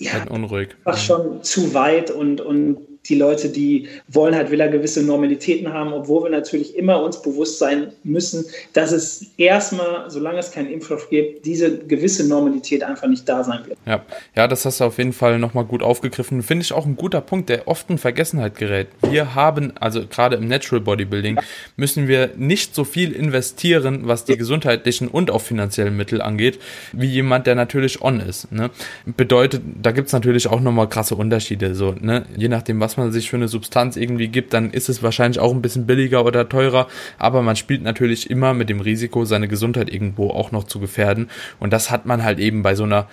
ja, unruhig. einfach schon zu weit und, und die Leute, die wollen halt wieder gewisse Normalitäten haben, obwohl wir natürlich immer uns bewusst sein müssen, dass es erstmal, solange es keinen Impfstoff gibt, diese gewisse Normalität einfach nicht da sein wird. Ja, ja das hast du auf jeden Fall nochmal gut aufgegriffen. Finde ich auch ein guter Punkt, der oft in Vergessenheit gerät. Wir haben, also gerade im Natural Bodybuilding, müssen wir nicht so viel investieren, was die gesundheitlichen und auch finanziellen Mittel angeht, wie jemand, der natürlich on ist. Ne? Bedeutet, da gibt es natürlich auch nochmal krasse Unterschiede. So, ne? Je nachdem, was man sich für eine Substanz irgendwie gibt, dann ist es wahrscheinlich auch ein bisschen billiger oder teurer, aber man spielt natürlich immer mit dem Risiko, seine Gesundheit irgendwo auch noch zu gefährden. Und das hat man halt eben bei so einer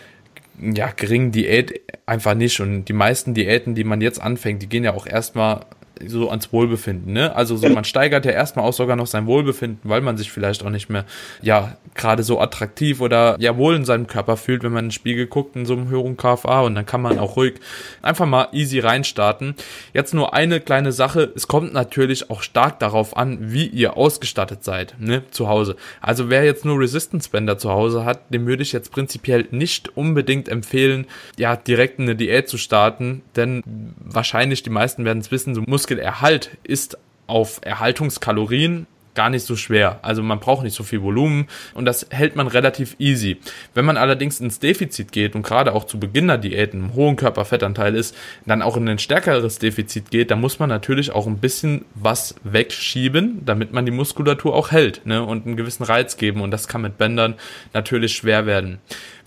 ja, geringen Diät einfach nicht. Und die meisten Diäten, die man jetzt anfängt, die gehen ja auch erstmal so ans Wohlbefinden, ne? Also so, man steigert ja erstmal auch sogar noch sein Wohlbefinden, weil man sich vielleicht auch nicht mehr, ja, gerade so attraktiv oder ja wohl in seinem Körper fühlt, wenn man in den Spiegel guckt in so einem höheren KFA und dann kann man auch ruhig einfach mal easy reinstarten. Jetzt nur eine kleine Sache, es kommt natürlich auch stark darauf an, wie ihr ausgestattet seid, ne, zu Hause. Also wer jetzt nur Resistance Bänder zu Hause hat, dem würde ich jetzt prinzipiell nicht unbedingt empfehlen, ja, direkt eine Diät zu starten, denn wahrscheinlich die meisten werden es wissen, so Muskelerhalt ist auf Erhaltungskalorien gar nicht so schwer. Also man braucht nicht so viel Volumen und das hält man relativ easy. Wenn man allerdings ins Defizit geht und gerade auch zu Beginnerdiäten einen hohen Körperfettanteil ist, dann auch in ein stärkeres Defizit geht, dann muss man natürlich auch ein bisschen was wegschieben, damit man die Muskulatur auch hält ne, und einen gewissen Reiz geben und das kann mit Bändern natürlich schwer werden.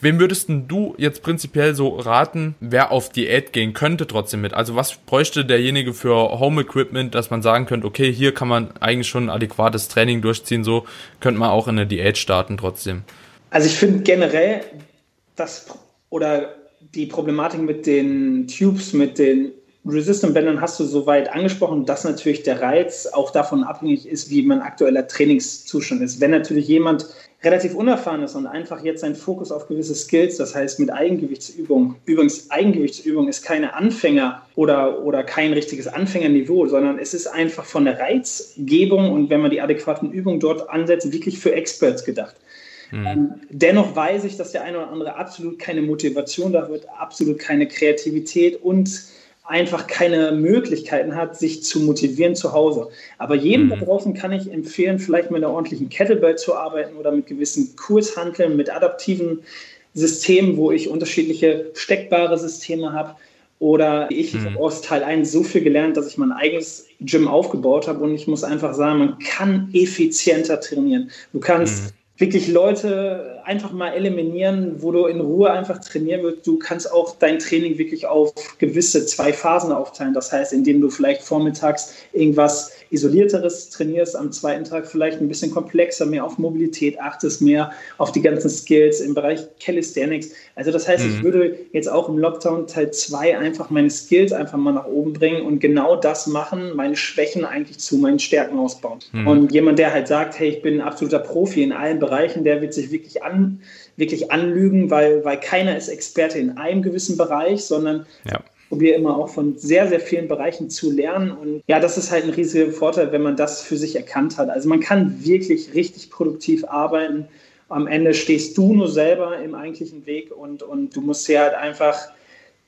Wem würdest du jetzt prinzipiell so raten, wer auf Diät gehen könnte trotzdem mit? Also was bräuchte derjenige für Home Equipment, dass man sagen könnte, okay, hier kann man eigentlich schon ein adäquates Training durchziehen, so könnte man auch in eine Diät starten trotzdem. Also ich finde generell das oder die Problematik mit den Tubes, mit den Resistant-Bändern hast du soweit angesprochen, dass natürlich der Reiz auch davon abhängig ist, wie mein aktueller Trainingszustand ist. Wenn natürlich jemand relativ unerfahren ist und einfach jetzt seinen Fokus auf gewisse Skills, das heißt mit Eigengewichtsübung. Übrigens, Eigengewichtsübung ist keine Anfänger oder, oder kein richtiges Anfängerniveau, sondern es ist einfach von der Reizgebung und wenn man die adäquaten Übungen dort ansetzt, wirklich für Experts gedacht. Mhm. dennoch weiß ich, dass der eine oder andere absolut keine Motivation da wird, absolut keine Kreativität und einfach keine Möglichkeiten hat, sich zu motivieren zu Hause. Aber jedem mhm. da draußen kann ich empfehlen, vielleicht mit einer ordentlichen Kettlebell zu arbeiten oder mit gewissen Kurshanteln, mit adaptiven Systemen, wo ich unterschiedliche steckbare Systeme habe. Oder ich, mhm. aus Teil 1 so viel gelernt, dass ich mein eigenes Gym aufgebaut habe und ich muss einfach sagen, man kann effizienter trainieren. Du kannst mhm wirklich Leute einfach mal eliminieren, wo du in Ruhe einfach trainieren wirst. Du kannst auch dein Training wirklich auf gewisse zwei Phasen aufteilen. Das heißt, indem du vielleicht vormittags irgendwas isolierteres trainierst, am zweiten Tag vielleicht ein bisschen komplexer, mehr auf Mobilität achtest, mehr auf die ganzen Skills im Bereich Calisthenics. Also das heißt, mhm. ich würde jetzt auch im Lockdown Teil 2 einfach meine Skills einfach mal nach oben bringen und genau das machen, meine Schwächen eigentlich zu meinen Stärken ausbauen. Mhm. Und jemand, der halt sagt, hey, ich bin ein absoluter Profi in allen Bereichen, der wird sich wirklich an wirklich anlügen, weil, weil keiner ist Experte in einem gewissen Bereich, sondern ja probiere immer auch von sehr, sehr vielen Bereichen zu lernen. Und ja, das ist halt ein riesiger Vorteil, wenn man das für sich erkannt hat. Also man kann wirklich richtig produktiv arbeiten. Am Ende stehst du nur selber im eigentlichen Weg und, und du musst dir halt einfach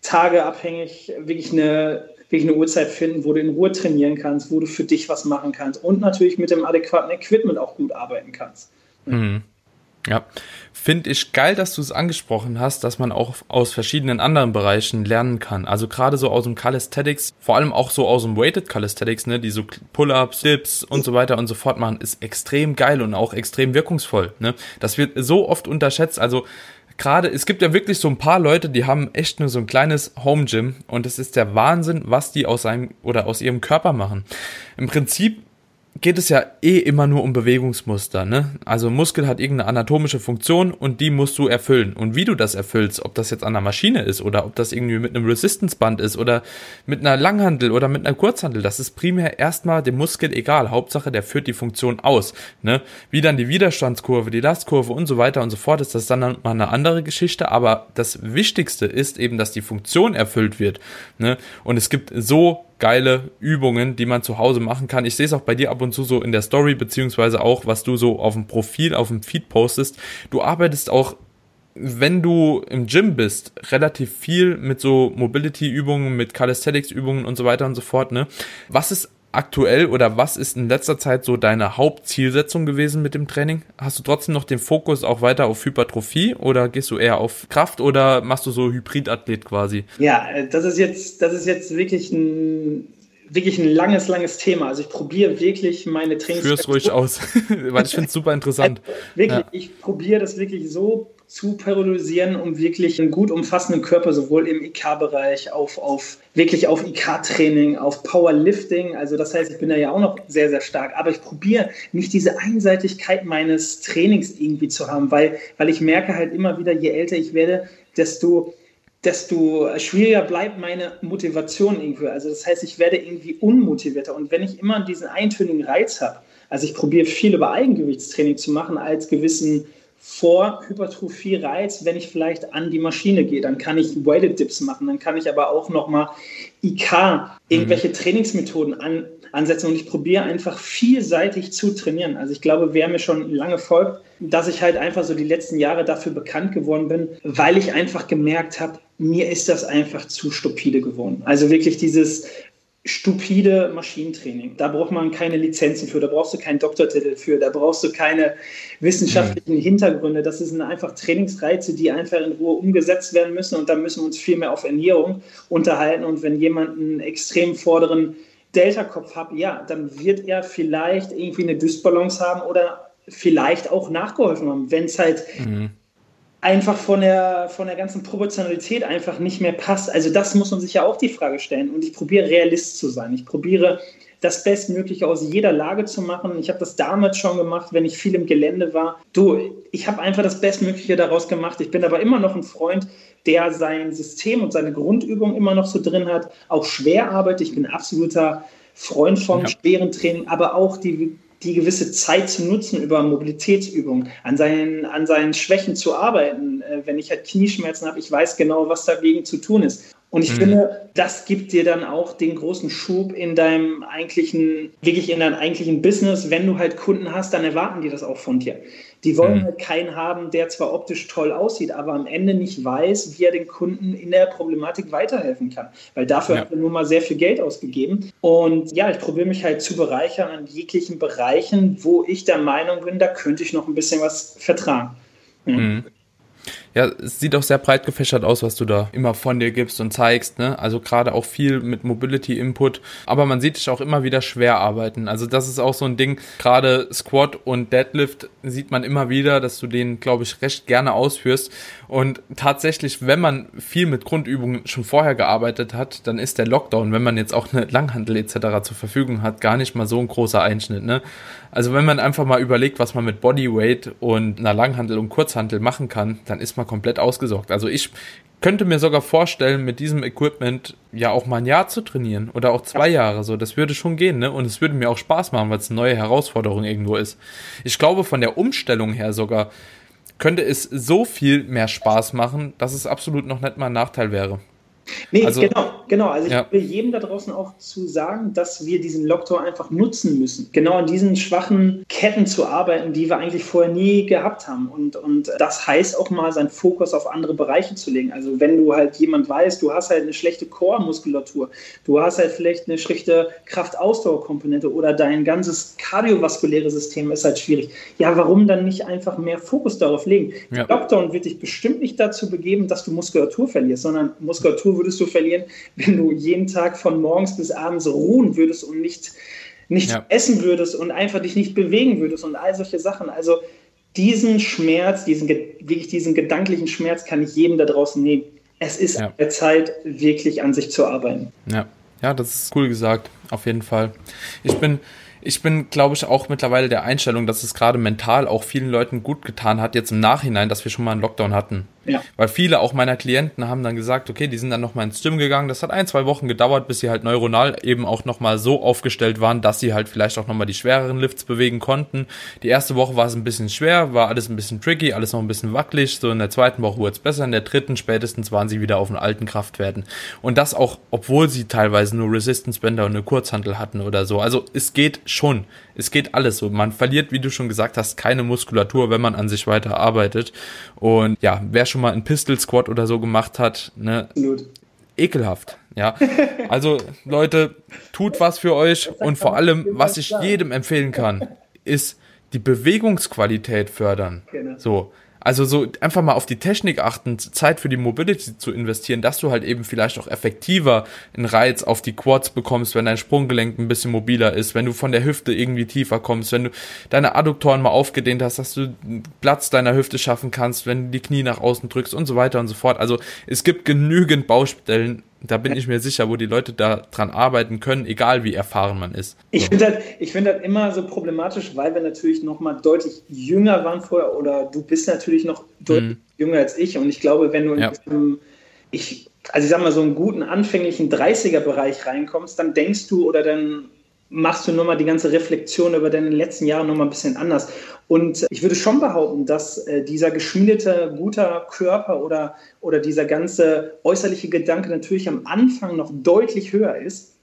tageabhängig wirklich eine, wirklich eine Uhrzeit finden, wo du in Ruhe trainieren kannst, wo du für dich was machen kannst und natürlich mit dem adäquaten Equipment auch gut arbeiten kannst. Mhm. Ja, finde ich geil, dass du es angesprochen hast, dass man auch aus verschiedenen anderen Bereichen lernen kann. Also gerade so aus dem Calisthenics, vor allem auch so aus dem Weighted Calisthenics, ne, die so Pull-ups, Dips und so weiter und so fort machen, ist extrem geil und auch extrem wirkungsvoll. Ne? Das wird so oft unterschätzt. Also gerade, es gibt ja wirklich so ein paar Leute, die haben echt nur so ein kleines Home Gym und es ist der Wahnsinn, was die aus seinem oder aus ihrem Körper machen. Im Prinzip geht es ja eh immer nur um Bewegungsmuster, ne? Also Muskel hat irgendeine anatomische Funktion und die musst du erfüllen. Und wie du das erfüllst, ob das jetzt an der Maschine ist oder ob das irgendwie mit einem Resistance-Band ist oder mit einer Langhandel oder mit einer Kurzhandel, das ist primär erstmal dem Muskel egal. Hauptsache, der führt die Funktion aus, ne? Wie dann die Widerstandskurve, die Lastkurve und so weiter und so fort, ist das dann mal eine andere Geschichte. Aber das Wichtigste ist eben, dass die Funktion erfüllt wird, ne? Und es gibt so geile Übungen, die man zu Hause machen kann. Ich sehe es auch bei dir ab und zu so in der Story, beziehungsweise auch, was du so auf dem Profil, auf dem Feed postest. Du arbeitest auch wenn du im Gym bist, relativ viel mit so Mobility-Übungen, mit Calisthenics-Übungen und so weiter und so fort, ne? Was ist aktuell oder was ist in letzter Zeit so deine Hauptzielsetzung gewesen mit dem Training? Hast du trotzdem noch den Fokus auch weiter auf Hypertrophie oder gehst du eher auf Kraft oder machst du so Hybridathlet quasi? Ja, äh, das ist jetzt, das ist jetzt wirklich ein wirklich ein langes, langes Thema. Also ich probiere wirklich meine Trainings. Führ's ruhig aus, weil ich finde es super interessant. Wirklich, ja. ich probiere das wirklich so zu periodisieren, um wirklich einen gut umfassenden Körper sowohl im IK-Bereich auf, auf wirklich auf IK-Training, auf Powerlifting. Also das heißt, ich bin da ja auch noch sehr, sehr stark. Aber ich probiere nicht diese Einseitigkeit meines Trainings irgendwie zu haben, weil, weil ich merke halt immer wieder, je älter ich werde, desto desto schwieriger bleibt meine Motivation irgendwie. Also das heißt, ich werde irgendwie unmotivierter. Und wenn ich immer diesen eintönigen Reiz habe, also ich probiere viel über Eigengewichtstraining zu machen als gewissen vor Hypertrophie-Reiz, wenn ich vielleicht an die Maschine gehe. Dann kann ich Weighted Dips machen, dann kann ich aber auch nochmal IK, irgendwelche mhm. Trainingsmethoden an, ansetzen und ich probiere einfach vielseitig zu trainieren. Also ich glaube, wer mir schon lange folgt, dass ich halt einfach so die letzten Jahre dafür bekannt geworden bin, weil ich einfach gemerkt habe, mir ist das einfach zu stupide geworden. Also wirklich dieses stupide Maschinentraining. Da braucht man keine Lizenzen für, da brauchst du keinen Doktortitel für, da brauchst du keine wissenschaftlichen Hintergründe. Das sind einfach Trainingsreize, die einfach in Ruhe umgesetzt werden müssen und da müssen wir uns viel mehr auf Ernährung unterhalten. Und wenn jemand einen extrem vorderen Delta-Kopf hat, ja, dann wird er vielleicht irgendwie eine Dysbalance haben oder vielleicht auch nachgeholfen haben, wenn es halt mhm einfach von der, von der ganzen Proportionalität einfach nicht mehr passt. Also das muss man sich ja auch die Frage stellen. Und ich probiere Realist zu sein. Ich probiere das Bestmögliche aus jeder Lage zu machen. Ich habe das damals schon gemacht, wenn ich viel im Gelände war. Du, ich habe einfach das Bestmögliche daraus gemacht. Ich bin aber immer noch ein Freund, der sein System und seine Grundübung immer noch so drin hat. Auch schwer arbeitet. Ich bin absoluter Freund vom ja. schweren Training, aber auch die die gewisse Zeit zu nutzen über Mobilitätsübungen, an seinen, an seinen Schwächen zu arbeiten. Äh, wenn ich halt Knieschmerzen habe, ich weiß genau, was dagegen zu tun ist. Und ich mhm. finde, das gibt dir dann auch den großen Schub in deinem eigentlichen, wirklich in deinem eigentlichen Business. Wenn du halt Kunden hast, dann erwarten die das auch von dir. Die wollen mhm. halt keinen haben, der zwar optisch toll aussieht, aber am Ende nicht weiß, wie er den Kunden in der Problematik weiterhelfen kann. Weil dafür ja. hat er nun mal sehr viel Geld ausgegeben. Und ja, ich probiere mich halt zu bereichern an jeglichen Bereichen, wo ich der Meinung bin, da könnte ich noch ein bisschen was vertragen. Mhm. Ja, es sieht auch sehr breit gefächert aus, was du da immer von dir gibst und zeigst, ne? Also gerade auch viel mit Mobility Input, aber man sieht dich auch immer wieder schwer arbeiten. Also das ist auch so ein Ding, gerade Squat und Deadlift sieht man immer wieder, dass du den, glaube ich, recht gerne ausführst und tatsächlich, wenn man viel mit Grundübungen schon vorher gearbeitet hat, dann ist der Lockdown, wenn man jetzt auch eine Langhandel etc. zur Verfügung hat, gar nicht mal so ein großer Einschnitt, ne? Also wenn man einfach mal überlegt, was man mit Bodyweight und einer Langhandel und Kurzhandel machen kann, dann ist man komplett ausgesorgt. Also ich könnte mir sogar vorstellen, mit diesem Equipment ja auch mal ein Jahr zu trainieren oder auch zwei Jahre. So, das würde schon gehen, ne? Und es würde mir auch Spaß machen, weil es eine neue Herausforderung irgendwo ist. Ich glaube, von der Umstellung her sogar könnte es so viel mehr Spaß machen, dass es absolut noch nicht mal ein Nachteil wäre. Nee, also, genau, genau. Also ich ja. will jedem da draußen auch zu sagen, dass wir diesen Lockdown einfach nutzen müssen. Genau an diesen schwachen Ketten zu arbeiten, die wir eigentlich vorher nie gehabt haben. Und, und das heißt auch mal, seinen Fokus auf andere Bereiche zu legen. Also wenn du halt jemand weißt, du hast halt eine schlechte Core-Muskulatur, du hast halt vielleicht eine schlechte Kraft-Ausdauer-Komponente oder dein ganzes kardiovaskuläre System ist halt schwierig. Ja, warum dann nicht einfach mehr Fokus darauf legen? Ja. Der Lockdown wird dich bestimmt nicht dazu begeben, dass du Muskulatur verlierst, sondern Muskulatur würdest du verlieren, wenn du jeden Tag von morgens bis abends ruhen würdest und nicht, nicht ja. essen würdest und einfach dich nicht bewegen würdest und all solche Sachen. Also diesen Schmerz, diesen, wirklich diesen gedanklichen Schmerz kann ich jedem da draußen nehmen. Es ist ja. der Zeit, wirklich an sich zu arbeiten. Ja. ja, das ist cool gesagt, auf jeden Fall. Ich bin, ich bin, glaube ich, auch mittlerweile der Einstellung, dass es gerade mental auch vielen Leuten gut getan hat, jetzt im Nachhinein, dass wir schon mal einen Lockdown hatten. Ja. Weil viele auch meiner Klienten haben dann gesagt, okay, die sind dann nochmal ins Gym gegangen. Das hat ein, zwei Wochen gedauert, bis sie halt neuronal eben auch nochmal so aufgestellt waren, dass sie halt vielleicht auch nochmal die schwereren Lifts bewegen konnten. Die erste Woche war es ein bisschen schwer, war alles ein bisschen tricky, alles noch ein bisschen wackelig. So in der zweiten Woche wurde es besser, in der dritten spätestens waren sie wieder auf den alten Kraftwerten. Und das auch, obwohl sie teilweise nur Resistance Bänder und eine Kurzhantel hatten oder so. Also es geht schon. Es geht alles so. Man verliert, wie du schon gesagt hast, keine Muskulatur, wenn man an sich weiter arbeitet. Und ja, wer schon mal einen Pistol Squat oder so gemacht hat, ne? Absolut. Ekelhaft, ja. Also, Leute, tut was für euch und vor allem, was ich jedem empfehlen kann, ist die Bewegungsqualität fördern. Genau. So. Also so einfach mal auf die Technik achten, Zeit für die Mobility zu investieren, dass du halt eben vielleicht auch effektiver einen Reiz auf die Quads bekommst, wenn dein Sprunggelenk ein bisschen mobiler ist, wenn du von der Hüfte irgendwie tiefer kommst, wenn du deine Adduktoren mal aufgedehnt hast, dass du Platz deiner Hüfte schaffen kannst, wenn du die Knie nach außen drückst und so weiter und so fort. Also es gibt genügend Baustellen, da bin ich mir sicher, wo die Leute da dran arbeiten können, egal wie erfahren man ist. Ich so. finde das, ich find das immer so problematisch, weil wir natürlich noch mal deutlich jünger waren vorher oder du bist natürlich noch deutlich mhm. jünger als ich und ich glaube, wenn du ja. in, diesem, ich, also ich sag mal, so einen guten anfänglichen 30er-Bereich reinkommst, dann denkst du oder dann machst du nochmal die ganze Reflexion über deine letzten Jahre nochmal ein bisschen anders. Und ich würde schon behaupten, dass äh, dieser geschmiedete, guter Körper oder, oder dieser ganze äußerliche Gedanke natürlich am Anfang noch deutlich höher ist.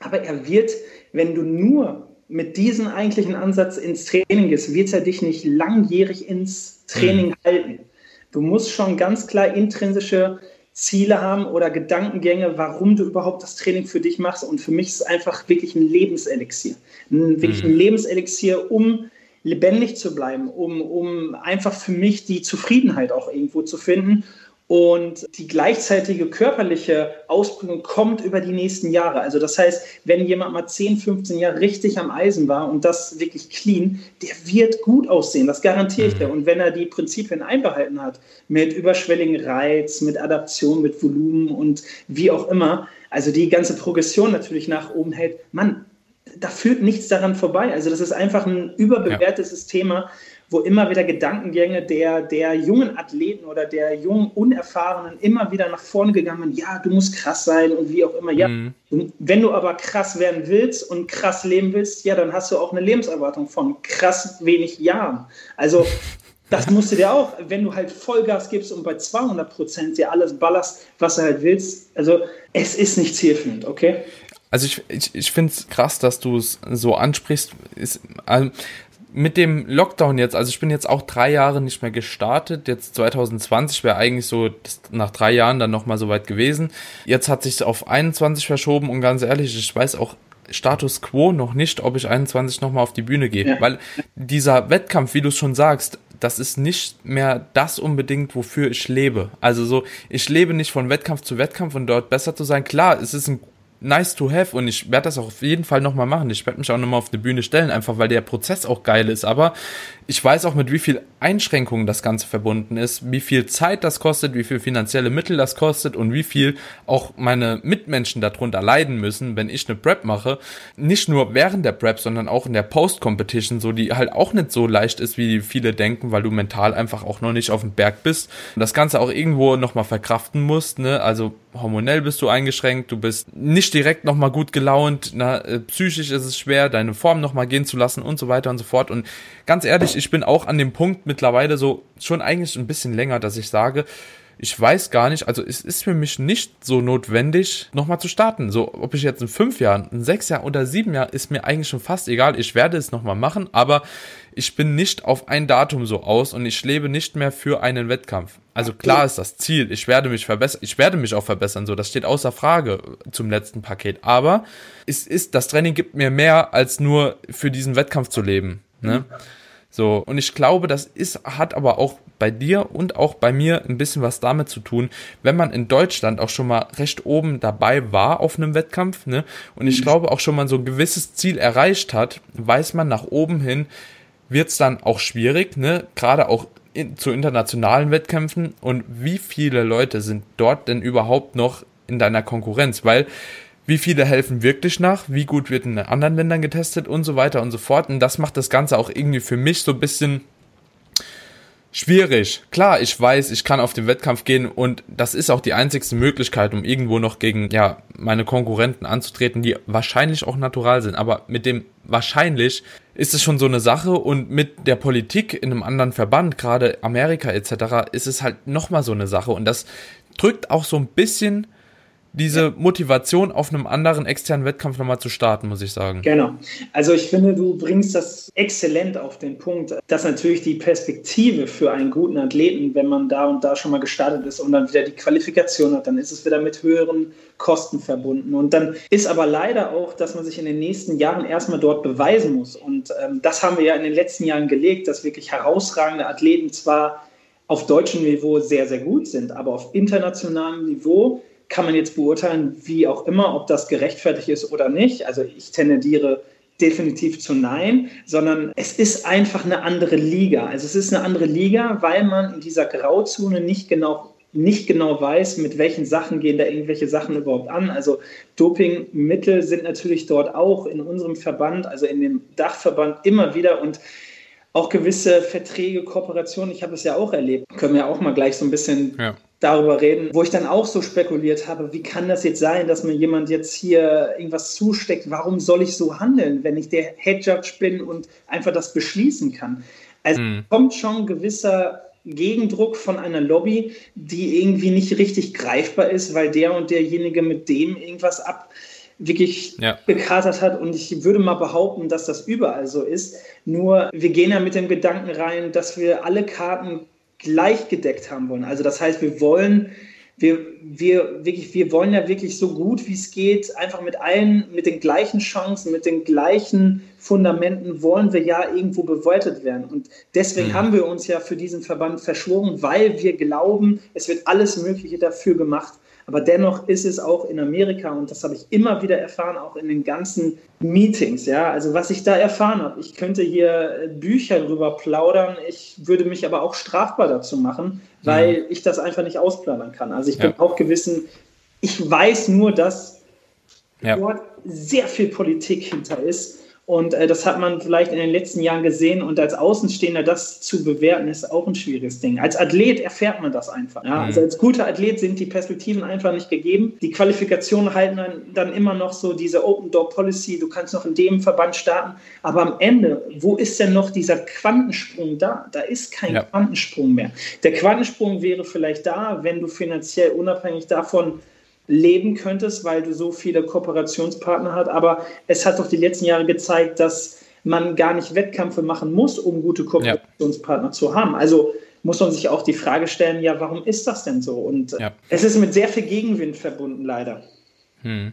Aber er wird, wenn du nur mit diesem eigentlichen Ansatz ins Training gehst, wird er dich nicht langjährig ins Training mhm. halten. Du musst schon ganz klar intrinsische Ziele haben oder Gedankengänge, warum du überhaupt das Training für dich machst. Und für mich ist es einfach wirklich ein Lebenselixier. Ein, wirklich ein mhm. Lebenselixier, um lebendig zu bleiben, um, um einfach für mich die Zufriedenheit auch irgendwo zu finden und die gleichzeitige körperliche Ausbildung kommt über die nächsten Jahre. Also das heißt, wenn jemand mal 10, 15 Jahre richtig am Eisen war und das wirklich clean, der wird gut aussehen, das garantiere ich dir. Mhm. Und wenn er die Prinzipien einbehalten hat, mit überschwelligen Reiz, mit Adaption, mit Volumen und wie auch immer, also die ganze Progression natürlich nach oben hält, Mann, da führt nichts daran vorbei. Also das ist einfach ein überbewertetes ja. Thema, wo immer wieder Gedankengänge der, der jungen Athleten oder der jungen Unerfahrenen immer wieder nach vorne gegangen sind, ja, du musst krass sein und wie auch immer. Ja, mhm. wenn du aber krass werden willst und krass leben willst, ja, dann hast du auch eine Lebenserwartung von krass wenig Jahren. Also das musst du dir auch, wenn du halt Vollgas gibst und bei 200 Prozent dir alles ballerst, was du halt willst. Also es ist nicht zielführend, okay? Also ich, ich, ich finde es krass, dass du es so ansprichst. Ist, also mit dem Lockdown jetzt, also ich bin jetzt auch drei Jahre nicht mehr gestartet. Jetzt 2020 wäre eigentlich so nach drei Jahren dann nochmal so weit gewesen. Jetzt hat sich auf 21 verschoben und ganz ehrlich, ich weiß auch Status quo noch nicht, ob ich 21 nochmal auf die Bühne gehe. Ja. Weil dieser Wettkampf, wie du es schon sagst, das ist nicht mehr das unbedingt, wofür ich lebe. Also so, ich lebe nicht von Wettkampf zu Wettkampf und dort besser zu sein. Klar, es ist ein nice to have und ich werde das auch auf jeden Fall nochmal machen. Ich werde mich auch nochmal auf eine Bühne stellen, einfach weil der Prozess auch geil ist. Aber ich weiß auch, mit wie viel Einschränkungen das Ganze verbunden ist, wie viel Zeit das kostet, wie viel finanzielle Mittel das kostet und wie viel auch meine Mitmenschen darunter leiden müssen, wenn ich eine Prep mache. Nicht nur während der Prep, sondern auch in der Post-Competition, so die halt auch nicht so leicht ist, wie viele denken, weil du mental einfach auch noch nicht auf dem Berg bist und das Ganze auch irgendwo nochmal verkraften musst, ne? Also hormonell bist du eingeschränkt, du bist nicht direkt nochmal gut gelaunt, na, äh, psychisch ist es schwer, deine Form nochmal gehen zu lassen und so weiter und so fort und ganz ehrlich, ich bin auch an dem Punkt mittlerweile so schon eigentlich ein bisschen länger, dass ich sage, ich weiß gar nicht, also es ist für mich nicht so notwendig, nochmal zu starten. So, ob ich jetzt in fünf Jahren, in sechs Jahren oder sieben Jahren, ist mir eigentlich schon fast egal. Ich werde es nochmal machen, aber ich bin nicht auf ein Datum so aus und ich lebe nicht mehr für einen Wettkampf. Also klar ist das Ziel, ich werde mich verbessern, ich werde mich auch verbessern, so, das steht außer Frage zum letzten Paket. Aber es ist, das Training gibt mir mehr als nur für diesen Wettkampf zu leben. Ne? Mhm. So, und ich glaube, das ist, hat aber auch bei dir und auch bei mir ein bisschen was damit zu tun, wenn man in Deutschland auch schon mal recht oben dabei war auf einem Wettkampf, ne? Und ich mhm. glaube auch schon mal so ein gewisses Ziel erreicht hat, weiß man nach oben hin, wird's dann auch schwierig, ne? Gerade auch in, zu internationalen Wettkämpfen und wie viele Leute sind dort denn überhaupt noch in deiner Konkurrenz? Weil wie viele helfen wirklich nach, wie gut wird in anderen Ländern getestet und so weiter und so fort. Und das macht das Ganze auch irgendwie für mich so ein bisschen schwierig. Klar, ich weiß, ich kann auf den Wettkampf gehen und das ist auch die einzigste Möglichkeit, um irgendwo noch gegen ja meine Konkurrenten anzutreten, die wahrscheinlich auch natural sind. Aber mit dem wahrscheinlich ist es schon so eine Sache und mit der Politik in einem anderen Verband, gerade Amerika etc., ist es halt nochmal so eine Sache und das drückt auch so ein bisschen diese. Motivation auf einem anderen externen Wettkampf nochmal zu starten, muss ich sagen. Genau. Also ich finde, du bringst das exzellent auf den Punkt, dass natürlich die Perspektive für einen guten Athleten, wenn man da und da schon mal gestartet ist und dann wieder die Qualifikation hat, dann ist es wieder mit höheren Kosten verbunden. Und dann ist aber leider auch, dass man sich in den nächsten Jahren erstmal dort beweisen muss. Und ähm, das haben wir ja in den letzten Jahren gelegt, dass wirklich herausragende Athleten zwar auf deutschem Niveau sehr, sehr gut sind, aber auf internationalem Niveau kann man jetzt beurteilen, wie auch immer, ob das gerechtfertigt ist oder nicht. Also ich tendiere definitiv zu Nein, sondern es ist einfach eine andere Liga. Also es ist eine andere Liga, weil man in dieser Grauzone nicht genau nicht genau weiß, mit welchen Sachen gehen da irgendwelche Sachen überhaupt an. Also Dopingmittel sind natürlich dort auch in unserem Verband, also in dem Dachverband immer wieder und auch gewisse Verträge, Kooperationen, ich habe es ja auch erlebt, können wir auch mal gleich so ein bisschen ja darüber reden, wo ich dann auch so spekuliert habe, wie kann das jetzt sein, dass mir jemand jetzt hier irgendwas zusteckt? Warum soll ich so handeln, wenn ich der Head Judge bin und einfach das beschließen kann? Also mhm. kommt schon gewisser Gegendruck von einer Lobby, die irgendwie nicht richtig greifbar ist, weil der und derjenige mit dem irgendwas ab wirklich ja. gekatert hat. Und ich würde mal behaupten, dass das überall so ist. Nur wir gehen ja mit dem Gedanken rein, dass wir alle Karten gleich gedeckt haben wollen. Also das heißt, wir wollen wir, wir, wirklich, wir wollen ja wirklich so gut wie es geht, einfach mit allen, mit den gleichen Chancen, mit den gleichen Fundamenten wollen wir ja irgendwo bewertet werden. Und deswegen mhm. haben wir uns ja für diesen Verband verschworen, weil wir glauben, es wird alles Mögliche dafür gemacht, aber dennoch ist es auch in Amerika, und das habe ich immer wieder erfahren, auch in den ganzen Meetings, ja, also was ich da erfahren habe. Ich könnte hier äh, Bücher drüber plaudern, ich würde mich aber auch strafbar dazu machen, weil mhm. ich das einfach nicht ausplaudern kann. Also ich ja. bin auch gewissen, ich weiß nur, dass ja. dort sehr viel Politik hinter ist und äh, das hat man vielleicht in den letzten Jahren gesehen. Und als Außenstehender das zu bewerten, ist auch ein schwieriges Ding. Als Athlet erfährt man das einfach. Ja? Also als guter Athlet sind die Perspektiven einfach nicht gegeben. Die Qualifikationen halten dann, dann immer noch so diese Open Door Policy. Du kannst noch in dem Verband starten. Aber am Ende, wo ist denn noch dieser Quantensprung da? Da ist kein ja. Quantensprung mehr. Der Quantensprung wäre vielleicht da, wenn du finanziell unabhängig davon leben könntest, weil du so viele Kooperationspartner hast. Aber es hat doch die letzten Jahre gezeigt, dass man gar nicht Wettkämpfe machen muss, um gute Kooperationspartner ja. zu haben. Also muss man sich auch die Frage stellen, ja, warum ist das denn so? Und ja. es ist mit sehr viel Gegenwind verbunden, leider. Hm.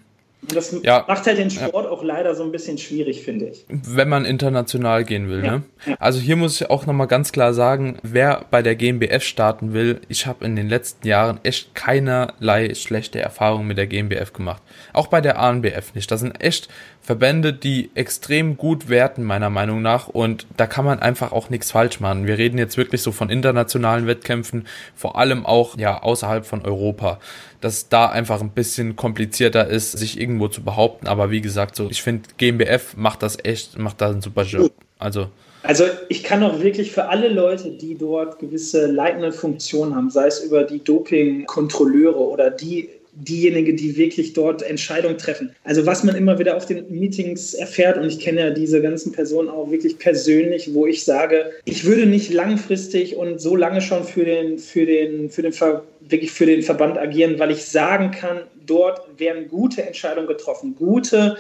Das ja. macht halt den Sport ja. auch leider so ein bisschen schwierig, finde ich. Wenn man international gehen will, ja. ne? Also hier muss ich auch nochmal ganz klar sagen, wer bei der GmbF starten will, ich habe in den letzten Jahren echt keinerlei schlechte Erfahrungen mit der GmbF gemacht. Auch bei der ANBF nicht. Das sind echt Verbände, die extrem gut werten, meiner Meinung nach. Und da kann man einfach auch nichts falsch machen. Wir reden jetzt wirklich so von internationalen Wettkämpfen, vor allem auch ja außerhalb von Europa. Dass da einfach ein bisschen komplizierter ist, sich irgendwo zu behaupten. Aber wie gesagt, so ich finde, GmbF macht das echt, macht da einen super Job. Also. Also ich kann auch wirklich für alle Leute, die dort gewisse leitende Funktionen haben, sei es über die Doping-Kontrolleure oder die diejenigen, die wirklich dort Entscheidungen treffen. Also was man immer wieder auf den Meetings erfährt, und ich kenne ja diese ganzen Personen auch wirklich persönlich, wo ich sage, ich würde nicht langfristig und so lange schon für den, für den, für den, Ver, wirklich für den Verband agieren, weil ich sagen kann, dort werden gute Entscheidungen getroffen, gute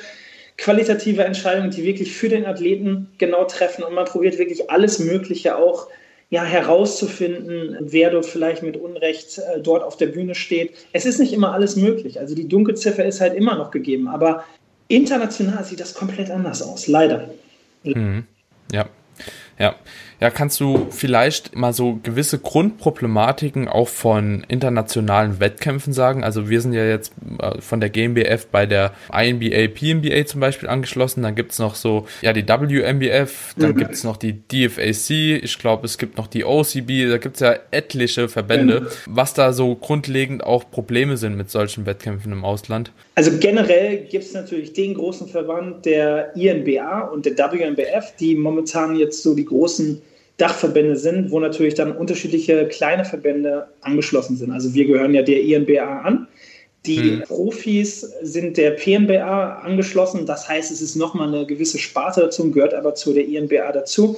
qualitative Entscheidungen, die wirklich für den Athleten genau treffen und man probiert wirklich alles Mögliche auch ja, herauszufinden, wer dort vielleicht mit Unrecht äh, dort auf der Bühne steht. Es ist nicht immer alles möglich. Also die Dunkelziffer ist halt immer noch gegeben. Aber international sieht das komplett anders aus, leider. Mhm. Ja, ja. Ja, kannst du vielleicht mal so gewisse Grundproblematiken auch von internationalen Wettkämpfen sagen? Also wir sind ja jetzt äh, von der GmbF bei der INBA, PNBA zum Beispiel angeschlossen. Dann gibt's noch so, ja, die WMBF, dann mhm. gibt's noch die DFAC, ich glaube, es gibt noch die OCB, da gibt's ja etliche Verbände, mhm. was da so grundlegend auch Probleme sind mit solchen Wettkämpfen im Ausland. Also generell gibt es natürlich den großen Verband der INBA und der WNBF, die momentan jetzt so die großen Dachverbände sind, wo natürlich dann unterschiedliche kleine Verbände angeschlossen sind. Also wir gehören ja der INBA an. Die hm. Profis sind der PNBA angeschlossen. Das heißt, es ist nochmal eine gewisse Sparte dazu, gehört aber zu der INBA dazu.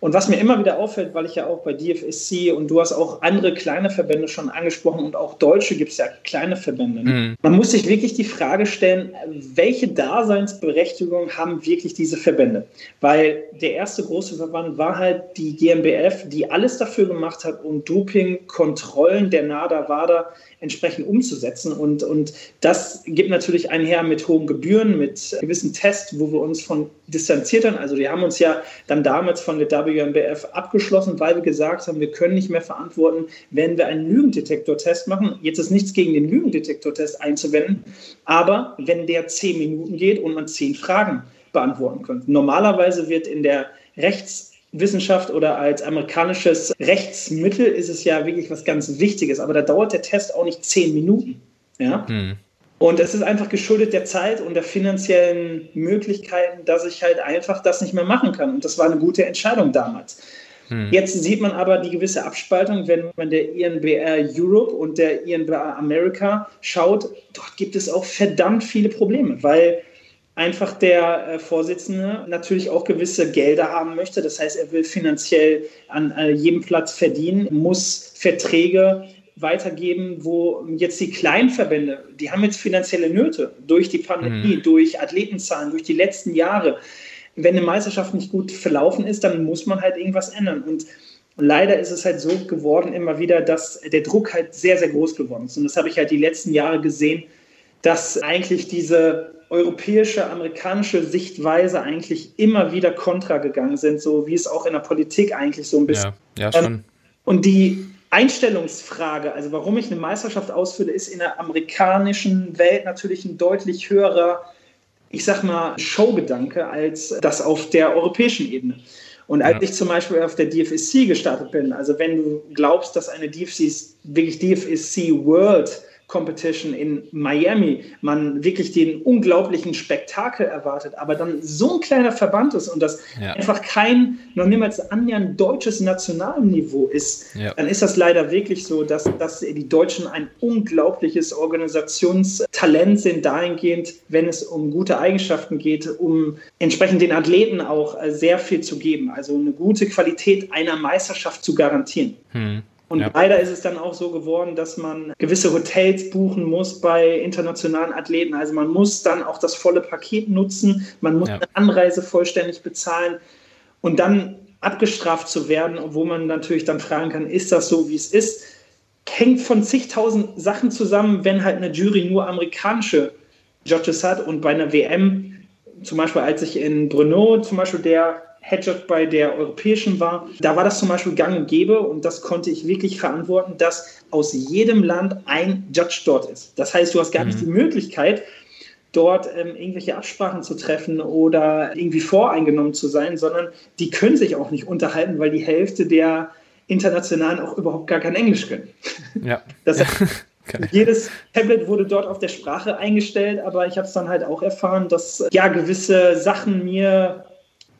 Und was mir immer wieder auffällt, weil ich ja auch bei DFSC und du hast auch andere kleine Verbände schon angesprochen und auch Deutsche gibt es ja kleine Verbände. Mhm. Man muss sich wirklich die Frage stellen, welche Daseinsberechtigung haben wirklich diese Verbände? Weil der erste große Verband war halt die GmbF, die alles dafür gemacht hat, um Dopingkontrollen der NADA-WADA entsprechend umzusetzen. Und, und das gibt natürlich einher mit hohen Gebühren, mit gewissen Tests, wo wir uns von distanziert haben. Also wir haben uns ja dann damals von der WMBF abgeschlossen, weil wir gesagt haben, wir können nicht mehr verantworten, wenn wir einen Lügendetektortest machen. Jetzt ist nichts gegen den Lügendetektortest einzuwenden, aber wenn der zehn Minuten geht und man zehn Fragen beantworten könnte. Normalerweise wird in der Rechts Wissenschaft oder als amerikanisches Rechtsmittel ist es ja wirklich was ganz Wichtiges. Aber da dauert der Test auch nicht zehn Minuten. Ja? Hm. Und es ist einfach geschuldet der Zeit und der finanziellen Möglichkeiten, dass ich halt einfach das nicht mehr machen kann. Und das war eine gute Entscheidung damals. Hm. Jetzt sieht man aber die gewisse Abspaltung, wenn man der INBR Europe und der INBR America schaut. Dort gibt es auch verdammt viele Probleme, weil einfach der äh, Vorsitzende natürlich auch gewisse Gelder haben möchte. Das heißt, er will finanziell an äh, jedem Platz verdienen, muss Verträge weitergeben, wo jetzt die Kleinverbände, die haben jetzt finanzielle Nöte durch die Pandemie, mhm. durch Athletenzahlen, durch die letzten Jahre. Wenn eine Meisterschaft nicht gut verlaufen ist, dann muss man halt irgendwas ändern. Und leider ist es halt so geworden immer wieder, dass der Druck halt sehr, sehr groß geworden ist. Und das habe ich halt die letzten Jahre gesehen, dass eigentlich diese europäische, amerikanische Sichtweise eigentlich immer wieder kontra gegangen sind, so wie es auch in der Politik eigentlich so ein bisschen. Ja, ja schon. Und die Einstellungsfrage, also warum ich eine Meisterschaft ausführe, ist in der amerikanischen Welt natürlich ein deutlich höherer, ich sag mal, Showgedanke als das auf der europäischen Ebene. Und als ja. ich zum Beispiel auf der DFSC gestartet bin, also wenn du glaubst, dass eine DFC, wirklich DFSC World Competition in Miami man wirklich den unglaublichen Spektakel erwartet, aber dann so ein kleiner Verband ist und das ja. einfach kein noch niemals annähernd deutsches Nationalniveau ist, ja. dann ist das leider wirklich so, dass, dass die Deutschen ein unglaubliches Organisationstalent sind dahingehend, wenn es um gute Eigenschaften geht, um entsprechend den Athleten auch sehr viel zu geben, also eine gute Qualität einer Meisterschaft zu garantieren. Hm. Und ja. leider ist es dann auch so geworden, dass man gewisse Hotels buchen muss bei internationalen Athleten. Also man muss dann auch das volle Paket nutzen, man muss ja. eine Anreise vollständig bezahlen und dann abgestraft zu werden, obwohl man natürlich dann fragen kann, ist das so, wie es ist, hängt von zigtausend Sachen zusammen, wenn halt eine Jury nur amerikanische Judges hat und bei einer WM, zum Beispiel als ich in Brno zum Beispiel der Hedgehog bei der europäischen war, da war das zum Beispiel gang und gäbe und das konnte ich wirklich verantworten, dass aus jedem Land ein Judge dort ist. Das heißt, du hast gar mhm. nicht die Möglichkeit, dort ähm, irgendwelche Absprachen zu treffen oder irgendwie voreingenommen zu sein, sondern die können sich auch nicht unterhalten, weil die Hälfte der Internationalen auch überhaupt gar kein Englisch können. Ja. Das heißt, Jedes Tablet wurde dort auf der Sprache eingestellt, aber ich habe es dann halt auch erfahren, dass ja gewisse Sachen mir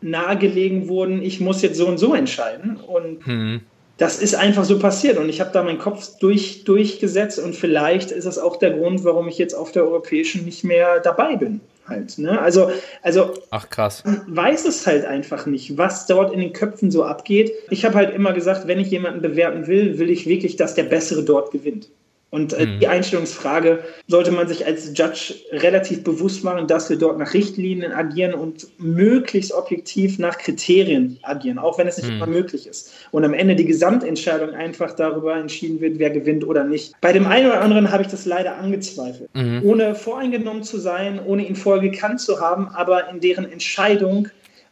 nahegelegen wurden, ich muss jetzt so und so entscheiden. Und hm. das ist einfach so passiert. Und ich habe da meinen Kopf durch, durchgesetzt und vielleicht ist das auch der Grund, warum ich jetzt auf der europäischen nicht mehr dabei bin. Halt, ne? Also, also Ach, krass. weiß es halt einfach nicht, was dort in den Köpfen so abgeht. Ich habe halt immer gesagt, wenn ich jemanden bewerten will, will ich wirklich, dass der Bessere dort gewinnt. Und äh, mhm. die Einstellungsfrage sollte man sich als Judge relativ bewusst machen, dass wir dort nach Richtlinien agieren und möglichst objektiv nach Kriterien agieren, auch wenn es nicht mhm. immer möglich ist. Und am Ende die Gesamtentscheidung einfach darüber entschieden wird, wer gewinnt oder nicht. Bei dem einen oder anderen habe ich das leider angezweifelt. Mhm. Ohne voreingenommen zu sein, ohne ihn vorher gekannt zu haben, aber in deren Entscheidung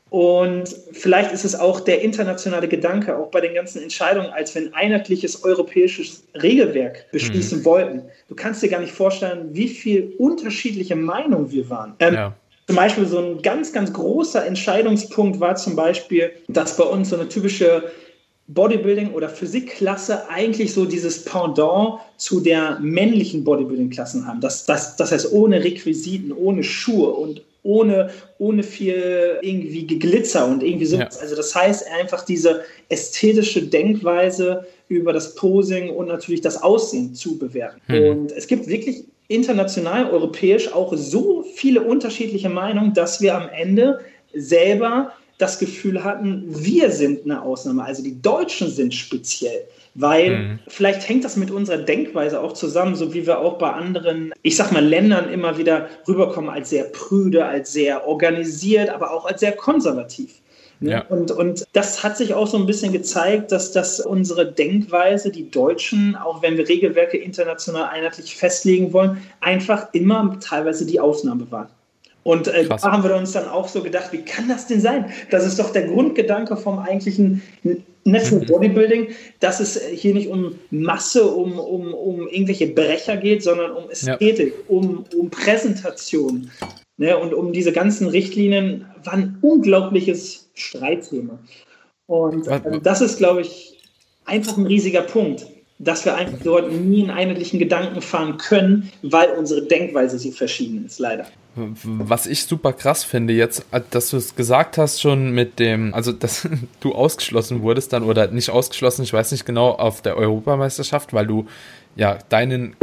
und vielleicht ist es auch der internationale Gedanke, auch bei den ganzen Entscheidungen, als wir ein einheitliches europäisches Regelwerk beschließen mhm. wollten. Du kannst dir gar nicht vorstellen, wie viel unterschiedliche Meinungen wir waren. Ähm, ja. Zum Beispiel so ein ganz, ganz großer Entscheidungspunkt war zum Beispiel, dass bei uns so eine typische Bodybuilding- oder Physikklasse eigentlich so dieses Pendant zu der männlichen Bodybuilding-Klassen haben. Das, das, das heißt ohne Requisiten, ohne Schuhe und ohne, ohne viel irgendwie Geglitzer und irgendwie so. Ja. Also das heißt einfach diese ästhetische Denkweise über das Posing und natürlich das Aussehen zu bewerten. Hm. Und es gibt wirklich international, europäisch auch so viele unterschiedliche Meinungen, dass wir am Ende selber das Gefühl hatten, wir sind eine Ausnahme. Also die Deutschen sind speziell. Weil mhm. vielleicht hängt das mit unserer Denkweise auch zusammen, so wie wir auch bei anderen, ich sag mal, Ländern immer wieder rüberkommen als sehr prüde, als sehr organisiert, aber auch als sehr konservativ. Ne? Ja. Und, und das hat sich auch so ein bisschen gezeigt, dass das unsere Denkweise, die Deutschen, auch wenn wir Regelwerke international einheitlich festlegen wollen, einfach immer teilweise die Ausnahme waren. Und äh, da haben wir uns dann auch so gedacht, wie kann das denn sein? Das ist doch der Grundgedanke vom eigentlichen Natural mhm. Bodybuilding, dass es hier nicht um Masse, um, um, um irgendwelche Brecher geht, sondern um Ästhetik, ja. um, um Präsentation. Ne? Und um diese ganzen Richtlinien war ein unglaubliches Streitthema. Und äh, das ist, glaube ich, einfach ein riesiger Punkt. Dass wir einfach dort nie einen einheitlichen Gedanken fahren können, weil unsere Denkweise so verschieden ist, leider. Was ich super krass finde jetzt, äh, dass du es gesagt hast schon mit dem, also dass du ausgeschlossen wurdest dann oder nicht ausgeschlossen, ich weiß nicht genau, auf der Europameisterschaft, weil du ja deinen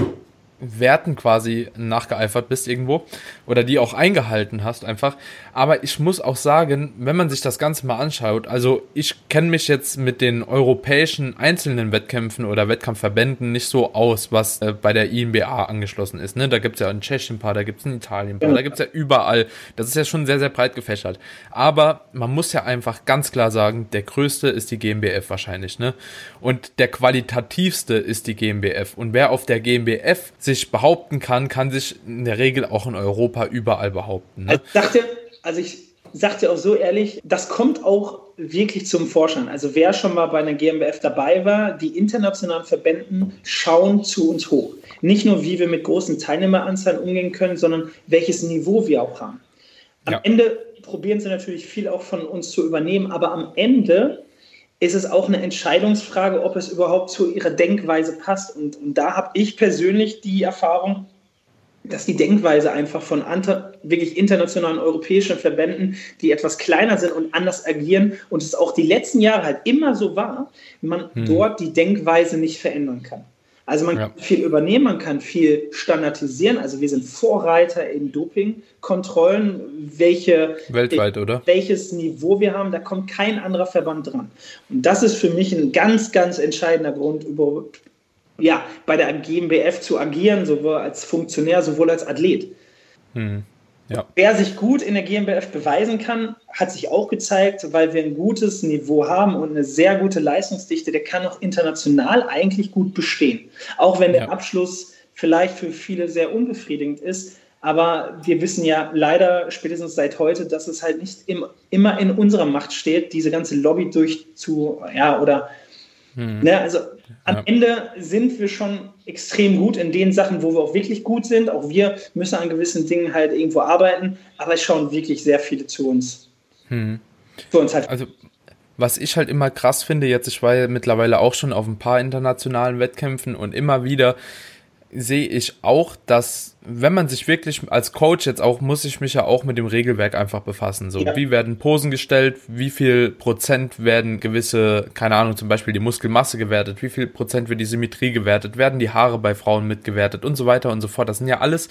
Werten quasi nachgeeifert bist irgendwo oder die auch eingehalten hast einfach. Aber ich muss auch sagen, wenn man sich das Ganze mal anschaut, also ich kenne mich jetzt mit den europäischen einzelnen Wettkämpfen oder Wettkampfverbänden nicht so aus, was äh, bei der INBA angeschlossen ist. Ne? Da gibt es ja in Tschechien ein paar, da gibt es in Italien ein paar, da gibt es ja überall. Das ist ja schon sehr, sehr breit gefächert. Aber man muss ja einfach ganz klar sagen, der größte ist die GmbF wahrscheinlich. Ne? Und der qualitativste ist die GmbF. Und wer auf der GmbF sich behaupten kann, kann sich in der Regel auch in Europa überall behaupten. Ne? Ich dachte, also ich sag dir auch so ehrlich, das kommt auch wirklich zum Vorschein. Also wer schon mal bei einer GmbF dabei war, die internationalen Verbänden schauen zu uns hoch. Nicht nur, wie wir mit großen Teilnehmeranzahlen umgehen können, sondern welches Niveau wir auch haben. Am ja. Ende probieren sie natürlich viel auch von uns zu übernehmen, aber am Ende ist es auch eine Entscheidungsfrage, ob es überhaupt zu ihrer Denkweise passt. Und, und da habe ich persönlich die Erfahrung, dass die Denkweise einfach von wirklich internationalen europäischen Verbänden, die etwas kleiner sind und anders agieren und es auch die letzten Jahre halt immer so war, man hm. dort die Denkweise nicht verändern kann. Also man ja. kann viel übernehmen, man kann viel standardisieren. Also wir sind Vorreiter in Dopingkontrollen, welche weltweit oder welches Niveau wir haben, da kommt kein anderer Verband dran. Und das ist für mich ein ganz, ganz entscheidender Grund, über ja, bei der GmbF zu agieren, sowohl als Funktionär, sowohl als Athlet. Hm. Ja. Wer sich gut in der GmbF beweisen kann, hat sich auch gezeigt, weil wir ein gutes Niveau haben und eine sehr gute Leistungsdichte, der kann auch international eigentlich gut bestehen. Auch wenn der ja. Abschluss vielleicht für viele sehr unbefriedigend ist. Aber wir wissen ja leider spätestens seit heute, dass es halt nicht im, immer in unserer Macht steht, diese ganze Lobby durchzu, ja, oder hm. Ne, also am ja. Ende sind wir schon extrem gut in den Sachen, wo wir auch wirklich gut sind. Auch wir müssen an gewissen Dingen halt irgendwo arbeiten, aber es schauen wirklich sehr viele zu uns. Hm. Zu uns halt. Also was ich halt immer krass finde, jetzt ich war ja mittlerweile auch schon auf ein paar internationalen Wettkämpfen und immer wieder sehe ich auch, dass wenn man sich wirklich als Coach jetzt auch, muss ich mich ja auch mit dem Regelwerk einfach befassen. So, ja. wie werden Posen gestellt, wie viel Prozent werden gewisse, keine Ahnung, zum Beispiel die Muskelmasse gewertet, wie viel Prozent wird die Symmetrie gewertet, werden die Haare bei Frauen mitgewertet und so weiter und so fort. Das sind ja alles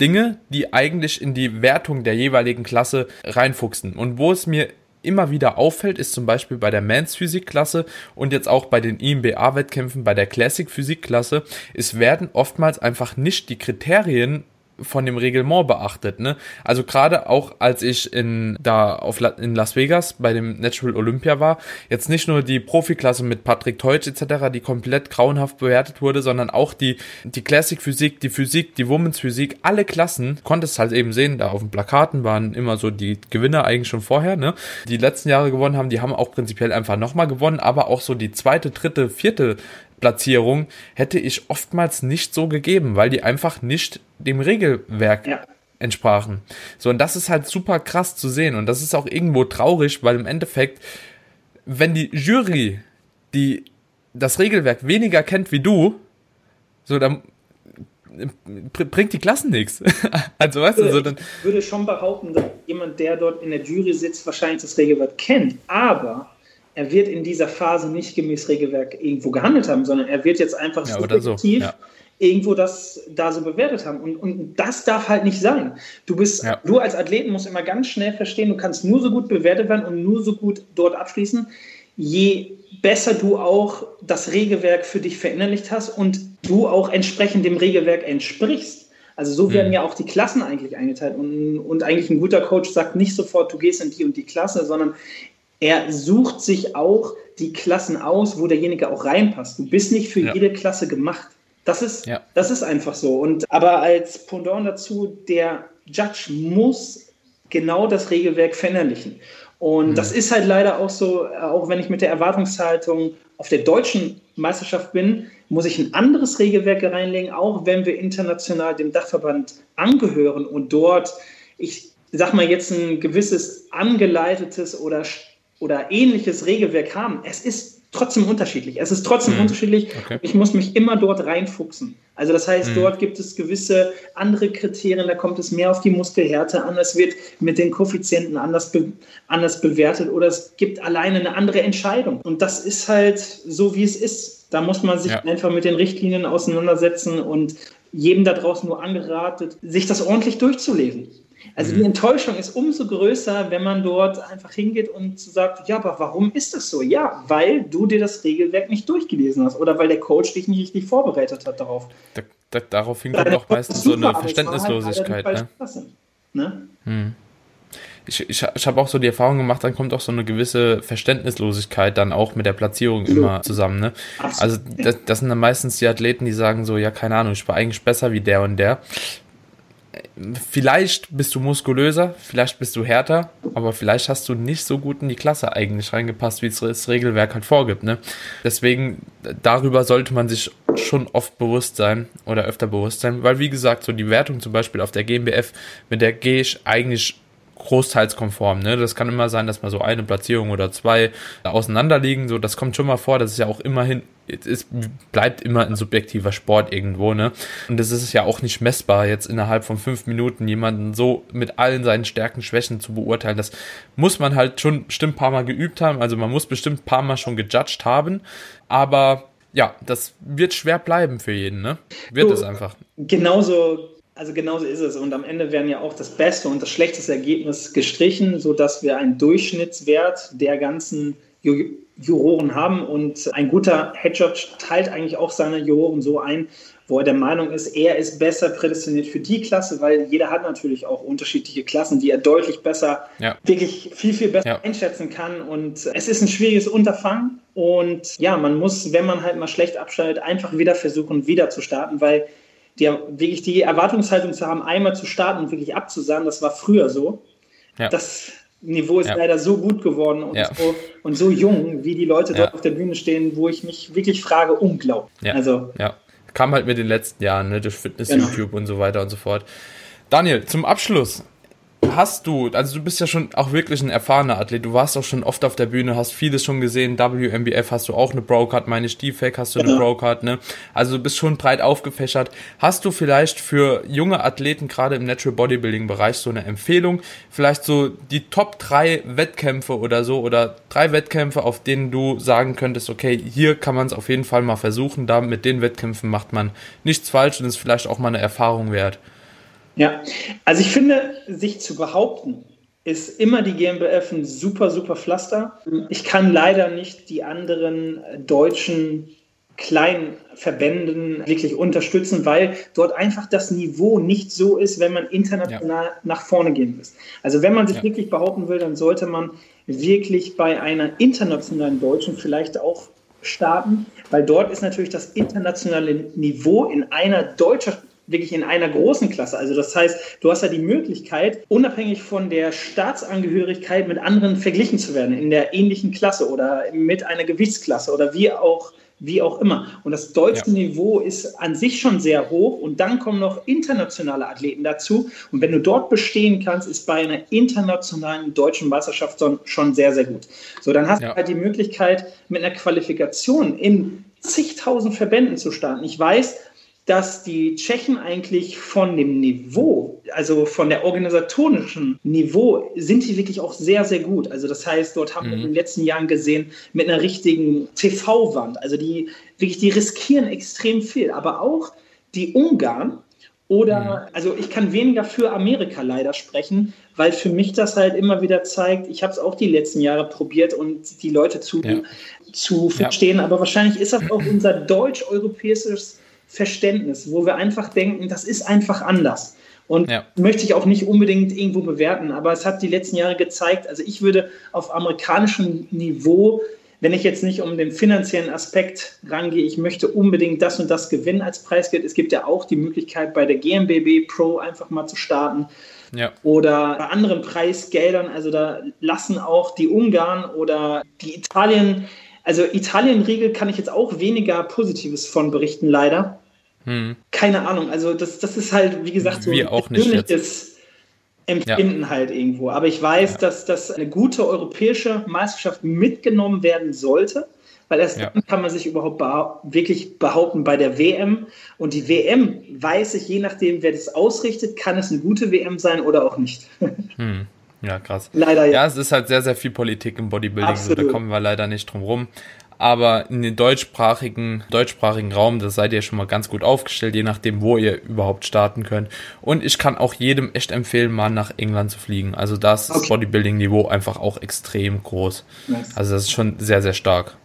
Dinge, die eigentlich in die Wertung der jeweiligen Klasse reinfuchsen. Und wo es mir immer wieder auffällt, ist zum Beispiel bei der Mans Physikklasse und jetzt auch bei den IMBA-Wettkämpfen bei der Classic Physikklasse, es werden oftmals einfach nicht die Kriterien von dem Reglement beachtet, ne? Also gerade auch als ich in da auf La in Las Vegas bei dem Natural Olympia war, jetzt nicht nur die Profiklasse mit Patrick Teutsch etc., die komplett grauenhaft bewertet wurde, sondern auch die die Classic Physik, die Physik, die Women's Physik, alle Klassen konntest halt eben sehen, da auf den Plakaten waren immer so die Gewinner eigentlich schon vorher, ne? Die letzten Jahre gewonnen haben, die haben auch prinzipiell einfach nochmal gewonnen, aber auch so die zweite, dritte, vierte Platzierung hätte ich oftmals nicht so gegeben, weil die einfach nicht dem Regelwerk ja. entsprachen. So, und das ist halt super krass zu sehen. Und das ist auch irgendwo traurig, weil im Endeffekt, wenn die Jury, die das Regelwerk weniger kennt wie du, so, dann bringt die Klassen nichts. also weißt du, so dann. Ich würde schon behaupten, dass jemand, der dort in der Jury sitzt, wahrscheinlich das Regelwerk kennt, aber er wird in dieser Phase nicht gemäß Regelwerk irgendwo gehandelt haben, sondern er wird jetzt einfach ja, subjektiv so. ja. irgendwo das da so bewertet haben. Und, und das darf halt nicht sein. Du bist, ja. du als Athleten musst immer ganz schnell verstehen, du kannst nur so gut bewertet werden und nur so gut dort abschließen, je besser du auch das Regelwerk für dich verinnerlicht hast und du auch entsprechend dem Regelwerk entsprichst. Also so werden mhm. ja auch die Klassen eigentlich eingeteilt. Und, und eigentlich ein guter Coach sagt nicht sofort, du gehst in die und die Klasse, sondern er sucht sich auch die Klassen aus, wo derjenige auch reinpasst. Du bist nicht für ja. jede Klasse gemacht. Das ist, ja. das ist einfach so. Und aber als Pendant dazu, der Judge muss genau das Regelwerk verinnerlichen. Und mhm. das ist halt leider auch so, auch wenn ich mit der Erwartungshaltung auf der deutschen Meisterschaft bin, muss ich ein anderes Regelwerk reinlegen, auch wenn wir international dem Dachverband angehören und dort, ich sag mal jetzt ein gewisses angeleitetes oder oder ähnliches Regelwerk haben. Es ist trotzdem unterschiedlich. Es ist trotzdem mhm. unterschiedlich. Okay. Ich muss mich immer dort reinfuchsen. Also das heißt, mhm. dort gibt es gewisse andere Kriterien, da kommt es mehr auf die Muskelhärte an, es wird mit den Koeffizienten anders, be anders bewertet oder es gibt alleine eine andere Entscheidung. Und das ist halt so, wie es ist. Da muss man sich ja. einfach mit den Richtlinien auseinandersetzen und jedem da draußen nur angeraten, sich das ordentlich durchzulesen. Also die mhm. Enttäuschung ist umso größer, wenn man dort einfach hingeht und sagt, ja, aber warum ist das so? Ja, weil du dir das Regelwerk nicht durchgelesen hast oder weil der Coach dich nicht richtig vorbereitet hat darauf. Da, da, darauf hinkt doch meistens so eine halt Verständnislosigkeit. Halt ne? ne? Hm. Ich, ich, ich habe auch so die Erfahrung gemacht, dann kommt auch so eine gewisse Verständnislosigkeit dann auch mit der Platzierung immer zusammen. Ne? Also das, das sind dann meistens die Athleten, die sagen so, ja, keine Ahnung, ich war eigentlich besser wie der und der vielleicht bist du muskulöser, vielleicht bist du härter, aber vielleicht hast du nicht so gut in die Klasse eigentlich reingepasst, wie es das Regelwerk halt vorgibt. Ne? Deswegen, darüber sollte man sich schon oft bewusst sein oder öfter bewusst sein, weil wie gesagt, so die Wertung zum Beispiel auf der GmbF, mit der gehe ich eigentlich großteils konform. Ne? Das kann immer sein, dass mal so eine Platzierung oder zwei auseinander liegen. So, das kommt schon mal vor. Das ist ja auch immerhin, es bleibt immer ein subjektiver Sport irgendwo. Ne? Und das ist ja auch nicht messbar, jetzt innerhalb von fünf Minuten jemanden so mit allen seinen Stärken, Schwächen zu beurteilen. Das muss man halt schon bestimmt ein paar Mal geübt haben. Also man muss bestimmt ein paar Mal schon gejudged haben. Aber ja, das wird schwer bleiben für jeden, ne? Wird es einfach. Genauso also genauso ist es. Und am Ende werden ja auch das beste und das schlechteste Ergebnis gestrichen, sodass wir einen Durchschnittswert der ganzen Juroren haben. Und ein guter Headjudge teilt eigentlich auch seine Juroren so ein, wo er der Meinung ist, er ist besser prädestiniert für die Klasse, weil jeder hat natürlich auch unterschiedliche Klassen, die er deutlich besser, ja. wirklich viel, viel besser ja. einschätzen kann. Und es ist ein schwieriges Unterfangen. Und ja, man muss, wenn man halt mal schlecht abschneidet, einfach wieder versuchen, wieder zu starten, weil die, wirklich die Erwartungshaltung zu haben, einmal zu starten und wirklich abzusagen, das war früher so. Ja. Das Niveau ist ja. leider so gut geworden und, ja. so, und so jung, wie die Leute dort auf der Bühne stehen, wo ich mich wirklich frage, unglaublich. Also, ja. Kam halt mit den letzten Jahren, ne, durch Fitness, genau. YouTube und so weiter und so fort. Daniel, zum Abschluss hast du, also du bist ja schon auch wirklich ein erfahrener Athlet, du warst auch schon oft auf der Bühne, hast vieles schon gesehen, WMBF hast du auch eine Pro-Card, meine Stiefhack hast du eine Pro-Card, ne? Also du bist schon breit aufgefächert. Hast du vielleicht für junge Athleten, gerade im Natural Bodybuilding-Bereich, so eine Empfehlung? Vielleicht so die Top drei Wettkämpfe oder so oder drei Wettkämpfe, auf denen du sagen könntest, okay, hier kann man es auf jeden Fall mal versuchen, da mit den Wettkämpfen macht man nichts falsch und ist vielleicht auch mal eine Erfahrung wert. Ja, also ich finde, sich zu behaupten, ist immer die GmbF ein super, super Pflaster. Ich kann leider nicht die anderen deutschen kleinen Verbänden wirklich unterstützen, weil dort einfach das Niveau nicht so ist, wenn man international ja. nach vorne gehen will. Also wenn man sich ja. wirklich behaupten will, dann sollte man wirklich bei einer internationalen Deutschen vielleicht auch starten, weil dort ist natürlich das internationale Niveau in einer deutschen wirklich in einer großen Klasse. Also das heißt, du hast ja die Möglichkeit, unabhängig von der Staatsangehörigkeit mit anderen verglichen zu werden, in der ähnlichen Klasse oder mit einer Gewichtsklasse oder wie auch wie auch immer. Und das deutsche ja. Niveau ist an sich schon sehr hoch und dann kommen noch internationale Athleten dazu. Und wenn du dort bestehen kannst, ist bei einer internationalen deutschen Meisterschaft schon sehr, sehr gut. So, dann hast ja. du halt die Möglichkeit, mit einer Qualifikation in zigtausend Verbänden zu starten. Ich weiß, dass die Tschechen eigentlich von dem Niveau, also von der organisatorischen Niveau, sind die wirklich auch sehr, sehr gut. Also das heißt, dort haben mhm. wir in den letzten Jahren gesehen, mit einer richtigen TV-Wand, also die wirklich, die riskieren extrem viel, aber auch die Ungarn, oder, mhm. also ich kann weniger für Amerika leider sprechen, weil für mich das halt immer wieder zeigt, ich habe es auch die letzten Jahre probiert und die Leute zu, ja. zu verstehen, ja. aber wahrscheinlich ist das auch unser deutsch-europäisches Verständnis, wo wir einfach denken, das ist einfach anders. Und ja. möchte ich auch nicht unbedingt irgendwo bewerten, aber es hat die letzten Jahre gezeigt, also ich würde auf amerikanischem Niveau, wenn ich jetzt nicht um den finanziellen Aspekt rangehe, ich möchte unbedingt das und das gewinnen als Preisgeld. Es gibt ja auch die Möglichkeit bei der GmbB Pro einfach mal zu starten. Ja. Oder bei anderen Preisgeldern, also da lassen auch die Ungarn oder die Italien also Italien-Riegel kann ich jetzt auch weniger Positives von berichten, leider. Hm. Keine Ahnung. Also das, das ist halt, wie gesagt, so ein persönliches Empfinden ja. halt irgendwo. Aber ich weiß, ja. dass, dass eine gute europäische Meisterschaft mitgenommen werden sollte, weil erst ja. dann kann man sich überhaupt behau wirklich behaupten bei der WM. Und die WM weiß ich, je nachdem, wer das ausrichtet, kann es eine gute WM sein oder auch nicht. Hm. Ja, krass. Leider ja. Ja, es ist halt sehr, sehr viel Politik im Bodybuilding, so, da kommen wir leider nicht drum rum. Aber in den deutschsprachigen, deutschsprachigen Raum, da seid ihr schon mal ganz gut aufgestellt, je nachdem, wo ihr überhaupt starten könnt. Und ich kann auch jedem echt empfehlen, mal nach England zu fliegen. Also da ist okay. das Bodybuilding-Niveau einfach auch extrem groß. Nice. Also das ist schon sehr, sehr stark.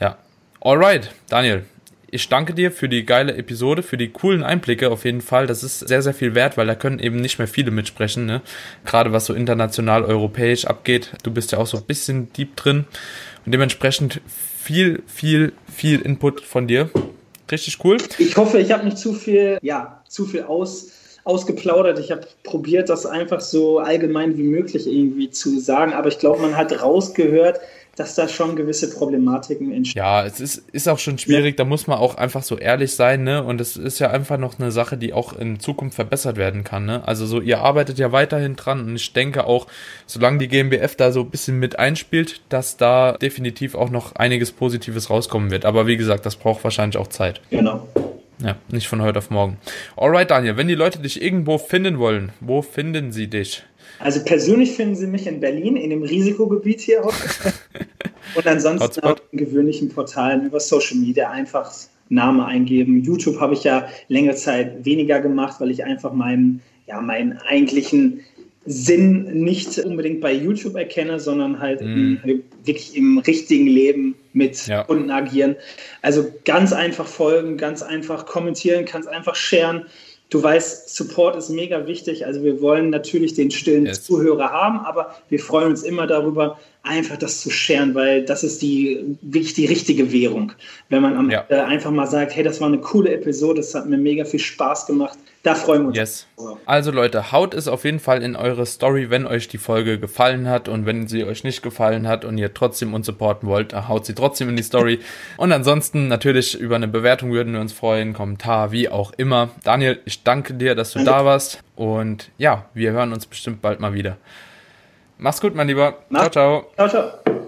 Ja. Alright, Daniel. Ich danke dir für die geile Episode, für die coolen Einblicke auf jeden Fall. Das ist sehr, sehr viel wert, weil da können eben nicht mehr viele mitsprechen. Ne? Gerade was so international europäisch abgeht. Du bist ja auch so ein bisschen deep drin. Und dementsprechend viel, viel, viel Input von dir. Richtig cool. Ich hoffe, ich habe nicht zu viel, ja, zu viel aus, ausgeplaudert. Ich habe probiert, das einfach so allgemein wie möglich irgendwie zu sagen. Aber ich glaube, man hat rausgehört, dass da schon gewisse Problematiken entstehen. Ja, es ist, ist auch schon schwierig, ja. da muss man auch einfach so ehrlich sein, ne? Und es ist ja einfach noch eine Sache, die auch in Zukunft verbessert werden kann, ne? Also so, ihr arbeitet ja weiterhin dran und ich denke auch, solange die GmbF da so ein bisschen mit einspielt, dass da definitiv auch noch einiges Positives rauskommen wird. Aber wie gesagt, das braucht wahrscheinlich auch Zeit. Genau. Ja, nicht von heute auf morgen. Alright, Daniel, wenn die Leute dich irgendwo finden wollen, wo finden sie dich? Also persönlich finden Sie mich in Berlin, in dem Risikogebiet hier. Und ansonsten Hotspot. auf gewöhnlichen Portalen über Social Media einfach Name eingeben. YouTube habe ich ja längere Zeit weniger gemacht, weil ich einfach meinen, ja, meinen eigentlichen Sinn nicht unbedingt bei YouTube erkenne, sondern halt mm. im, wirklich im richtigen Leben mit ja. Kunden agieren. Also ganz einfach folgen, ganz einfach kommentieren, ganz einfach sharen. Du weißt, Support ist mega wichtig. Also wir wollen natürlich den stillen yes. Zuhörer haben, aber wir freuen uns immer darüber, einfach das zu scheren, weil das ist die wirklich die richtige Währung. Wenn man am ja. Ende einfach mal sagt, hey, das war eine coole Episode, das hat mir mega viel Spaß gemacht. Da freuen wir uns. Yes. Also Leute, haut es auf jeden Fall in eure Story, wenn euch die Folge gefallen hat und wenn sie euch nicht gefallen hat und ihr trotzdem uns supporten wollt, haut sie trotzdem in die Story. und ansonsten natürlich über eine Bewertung würden wir uns freuen, Kommentar, wie auch immer. Daniel, ich danke dir, dass du danke. da warst und ja, wir hören uns bestimmt bald mal wieder. Mach's gut, mein Lieber. Mach. Ciao, ciao. Ciao, ciao.